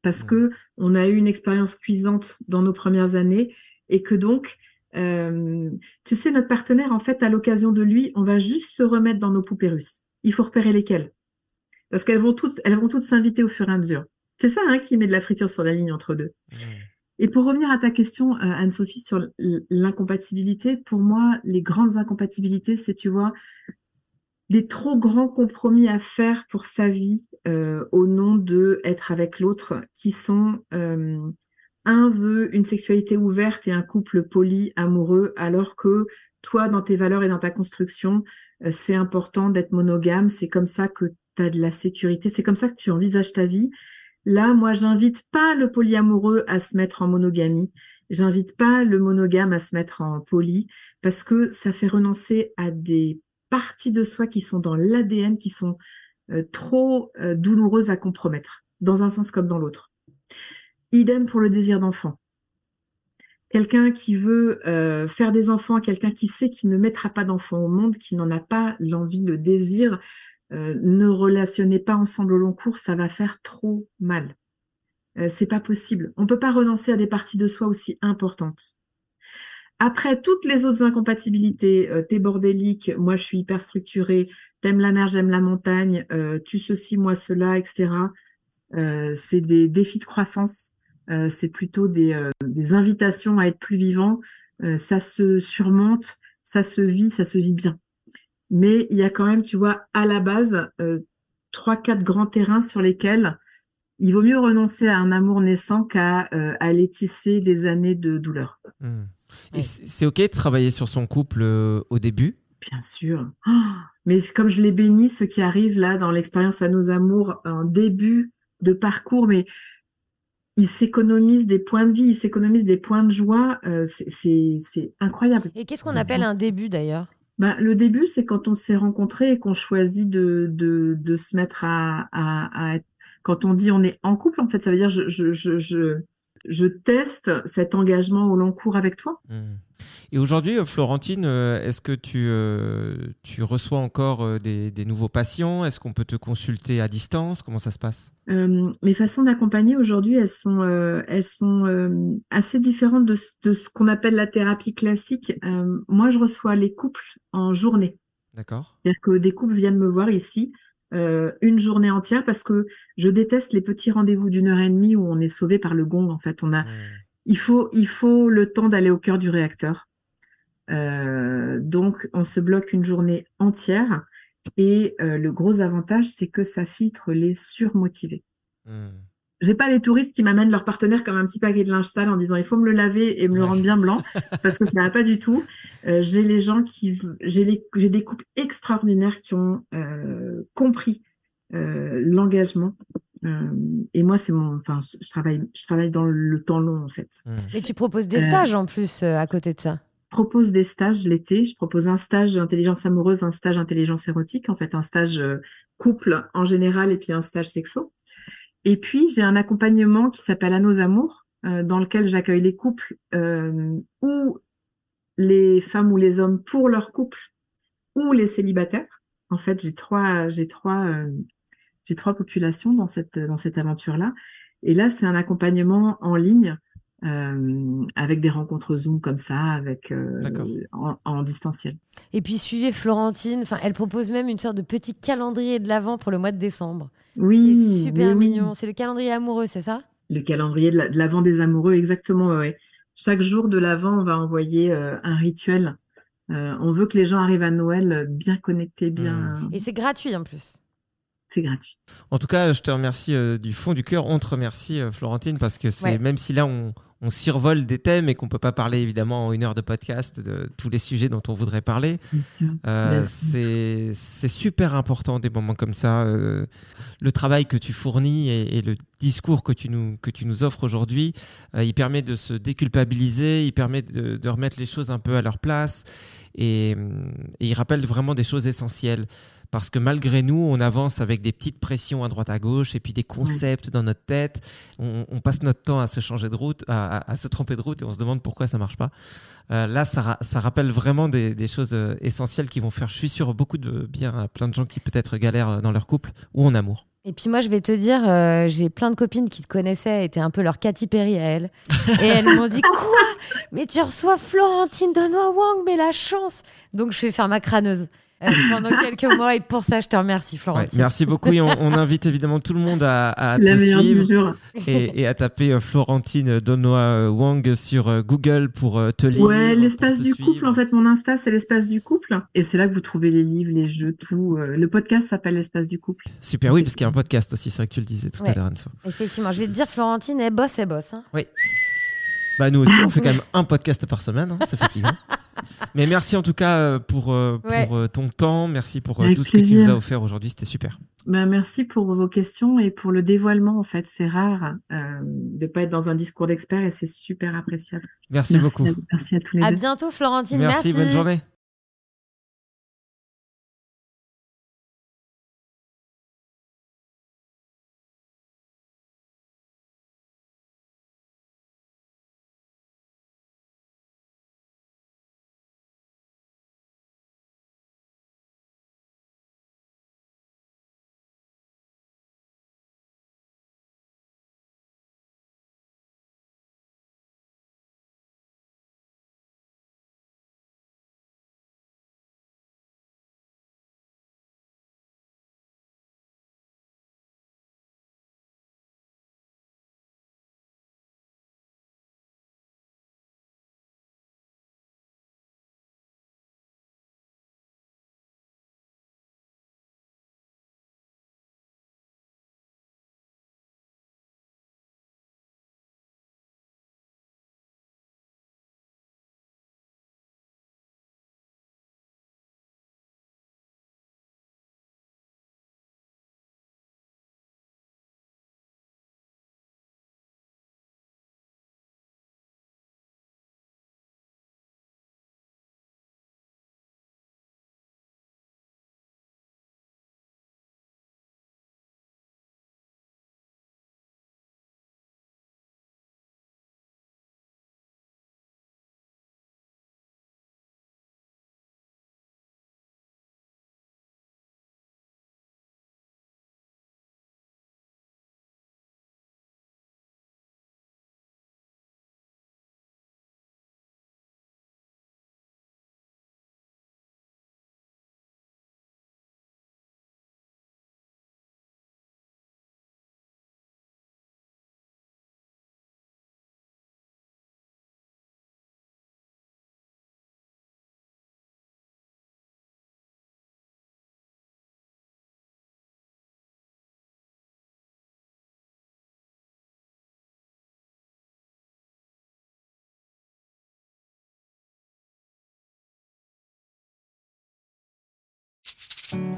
Parce que on a eu une expérience cuisante dans nos premières années et que donc, euh, tu sais, notre partenaire, en fait, à l'occasion de lui, on va juste se remettre dans nos poupées russes. Il faut repérer lesquelles. Parce qu'elles vont toutes, elles vont toutes s'inviter au fur et à mesure. C'est ça, hein, qui met de la friture sur la ligne entre deux. Et pour revenir à ta question, euh, Anne-Sophie, sur l'incompatibilité, pour moi, les grandes incompatibilités, c'est, tu vois, des trop grands compromis à faire pour sa vie euh, au nom de être avec l'autre, qui sont euh, un veut une sexualité ouverte et un couple poli, amoureux, alors que toi, dans tes valeurs et dans ta construction, euh, c'est important d'être monogame, c'est comme ça que tu as de la sécurité, c'est comme ça que tu envisages ta vie. Là, moi, j'invite pas le polyamoureux à se mettre en monogamie. J'invite pas le monogame à se mettre en poly parce que ça fait renoncer à des parties de soi qui sont dans l'ADN, qui sont euh, trop euh, douloureuses à compromettre, dans un sens comme dans l'autre. Idem pour le désir d'enfant. Quelqu'un qui veut euh, faire des enfants, quelqu'un qui sait qu'il ne mettra pas d'enfants au monde, qui n'en a pas l'envie, le désir, ne relationnez pas ensemble au long cours, ça va faire trop mal. C'est pas possible. On peut pas renoncer à des parties de soi aussi importantes. Après toutes les autres incompatibilités, euh, t'es bordélique, moi je suis hyper structurée, t'aimes la mer, j'aime la montagne, euh, tu ceci, moi cela, etc. Euh, c'est des défis de croissance, euh, c'est plutôt des, invitations à être plus vivant. Ça se surmonte, ça se vit, ça se vit bien. Mais il y a quand même, tu vois, à la base, trois, quatre grands terrains sur lesquels il vaut mieux renoncer à un amour naissant qu'à aller tisser des années de douleur. Mm. Et Ouais. c'est ok de travailler sur son couple euh, au début? Bien sûr. Oh, mais comme je les bénis, ceux qui arrivent là dans l'expérience à nos amours, en début de parcours, mais ils s'économisent des points de vie, ils s'économisent des points de joie. euh, c'est- incroyable. Et qu'est-ce qu'on appelle un début d'ailleurs? Ben, le début, c'est quand on s'est rencontrés et qu'on choisit de, de, de se mettre à, à, à être. Quand on dit on est en couple, en fait, ça veut dire je, je, je, je, je teste cet engagement au long cours avec toi. Mm. Et aujourd'hui, euh, Florentine, euh, est-ce que tu, euh, tu reçois encore des, des nouveaux patients? Est-ce qu'on peut te consulter à distance? Comment ça se passe? Euh, mes façons d'accompagner aujourd'hui, elles sont, euh, elles sont euh, assez différentes de, ce- de ce qu'on appelle la thérapie classique. Moi, je reçois les couples en journée. D'accord C'est-à-dire que des couples viennent me voir ici euh, une journée entière parce que je déteste les petits rendez-vous d'une heure et demie où on est sauvé par le gong. En fait, on a, il faut, il faut le temps d'aller au cœur du réacteur. Euh, donc, on se bloque une journée entière. Et euh, le gros avantage, c'est que ça filtre les surmotivés. Mm. J'ai pas les touristes qui m'amènent leur partenaire comme un petit paquet de linge sale en disant il faut me le laver et me le rendre bien blanc parce que ça va pas du tout. Euh, j'ai les gens qui, j'ai les, j'ai des couples extraordinaires qui ont euh, compris euh, l'engagement. Euh, et moi, c'est mon, enfin, je je travaille, je travaille dans le temps long en fait. Mm. Et tu proposes des Euh, stages en plus euh, à côté de ça? Je propose des stages l'été. Je propose un stage intelligence amoureuse, un stage intelligence érotique, en fait un stage euh, couple en général et puis un stage sexo. Et puis j'ai un accompagnement qui s'appelle À nos amours, euh, dans lequel j'accueille les couples euh, ou les femmes ou les hommes pour leur couple ou les célibataires. En fait, j'ai trois, j'ai trois, euh, trois populations dans cette, dans cette aventure-là. Et là, c'est un accompagnement en ligne euh, avec des rencontres Zoom comme ça, avec euh, en, en, distanciel. Et puis suivez Florentine. Enfin, elle propose même une sorte de petit calendrier de l'avant pour le mois de décembre. Oui, c'est super mignon. C'est le calendrier amoureux, c'est ça? Le calendrier de l'avant des amoureux, exactement. Ouais. Chaque jour de l'avant, on va envoyer euh, un rituel. on veut que les gens arrivent à Noël bien connectés, bien. Et c'est gratuit en plus c'est gratuit. En tout cas, je te remercie du fond du cœur. On te remercie, Florentine, parce que c'est même si là on, on survole des thèmes et qu'on peut pas parler évidemment en une heure de podcast de tous les sujets dont on voudrait parler. Euh, c'est super important des moments comme ça. Euh, le travail que tu fournis et, le discours que tu nous, que tu nous offres aujourd'hui, euh, il permet de se déculpabiliser, il permet de, remettre les choses un peu à leur place et, il rappelle vraiment des choses essentielles parce que malgré nous, on avance avec des petites pressions à droite à gauche et puis des concepts dans notre tête. On, passe notre temps à se changer de route, à, se tromper de route et on se demande pourquoi ça marche pas. Euh, là, ça, rappelle vraiment des, choses euh, essentielles qui vont faire, je suis sûr, beaucoup de bien à plein de gens qui peut-être galèrent dans leur couple ou en amour. Et puis moi, je vais te dire, euh, j'ai plein de copines qui te connaissaient, étaient un peu leur Katy Perry à elles. Et elles m'ont dit Quoi? Mais tu reçois Florentine Denois Wang, mais la chance Donc je vais faire ma crâneuse. Euh, pendant quelques mois. Et pour ça, je te remercie, Florentine. merci beaucoup. Et on, invite évidemment tout le monde à, à te suivre et, à taper euh, Florentine Donois euh, Wang sur Google pour te lire. Ouais, l'espace du couple. En fait, mon Insta, c'est l'espace du couple. Et c'est là que vous trouvez les livres, les jeux, tout. Le podcast s'appelle l'espace du couple. Super, oui, parce qu'il y a un podcast aussi. C'est vrai que tu le disais tout à l'heure, Effectivement, je vais te dire, Florentine, elle bosse, elle bosse. Hein. Oui. Bah, nous aussi, on fait quand même un podcast par semaine. Hein, c'est fatigant. Mais merci en tout cas euh, pour, euh, pour euh, ton temps. Merci pour tout ce que tu nous as offert aujourd'hui. C'était super. Bah, merci pour vos questions et pour le dévoilement. En fait, c'est rare de ne pas être dans un discours d'expert et c'est super appréciable. Merci, beaucoup. merci à tous les à deux. À bientôt, Florentine. merci. Bonne journée.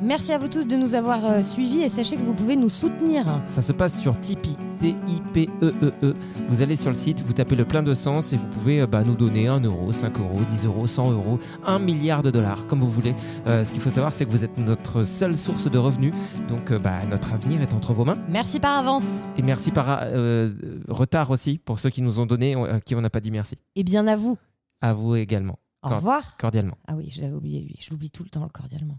Merci à vous tous de nous avoir euh, suivis et sachez que vous pouvez nous soutenir. Ça se passe sur Tipeee, T-I-P-E-E-E. E. Vous allez sur le site, vous tapez le plein de sens et vous pouvez euh, bah, nous donner 1 euro, 5 euros, 10 euros, 100 euros, 1 milliard de dollars, comme vous voulez. Euh, ce qu'il faut savoir, c'est que vous êtes notre seule source de revenus. Donc bah, notre avenir est entre vos mains. Merci par avance. Et merci par retard aussi pour ceux qui nous ont donné, à qui on n'a pas dit merci. Et bien à vous. À vous également. Au revoir. Cordialement. Ah oui, je l'avais oublié lui. Je l'oublie tout le temps cordialement.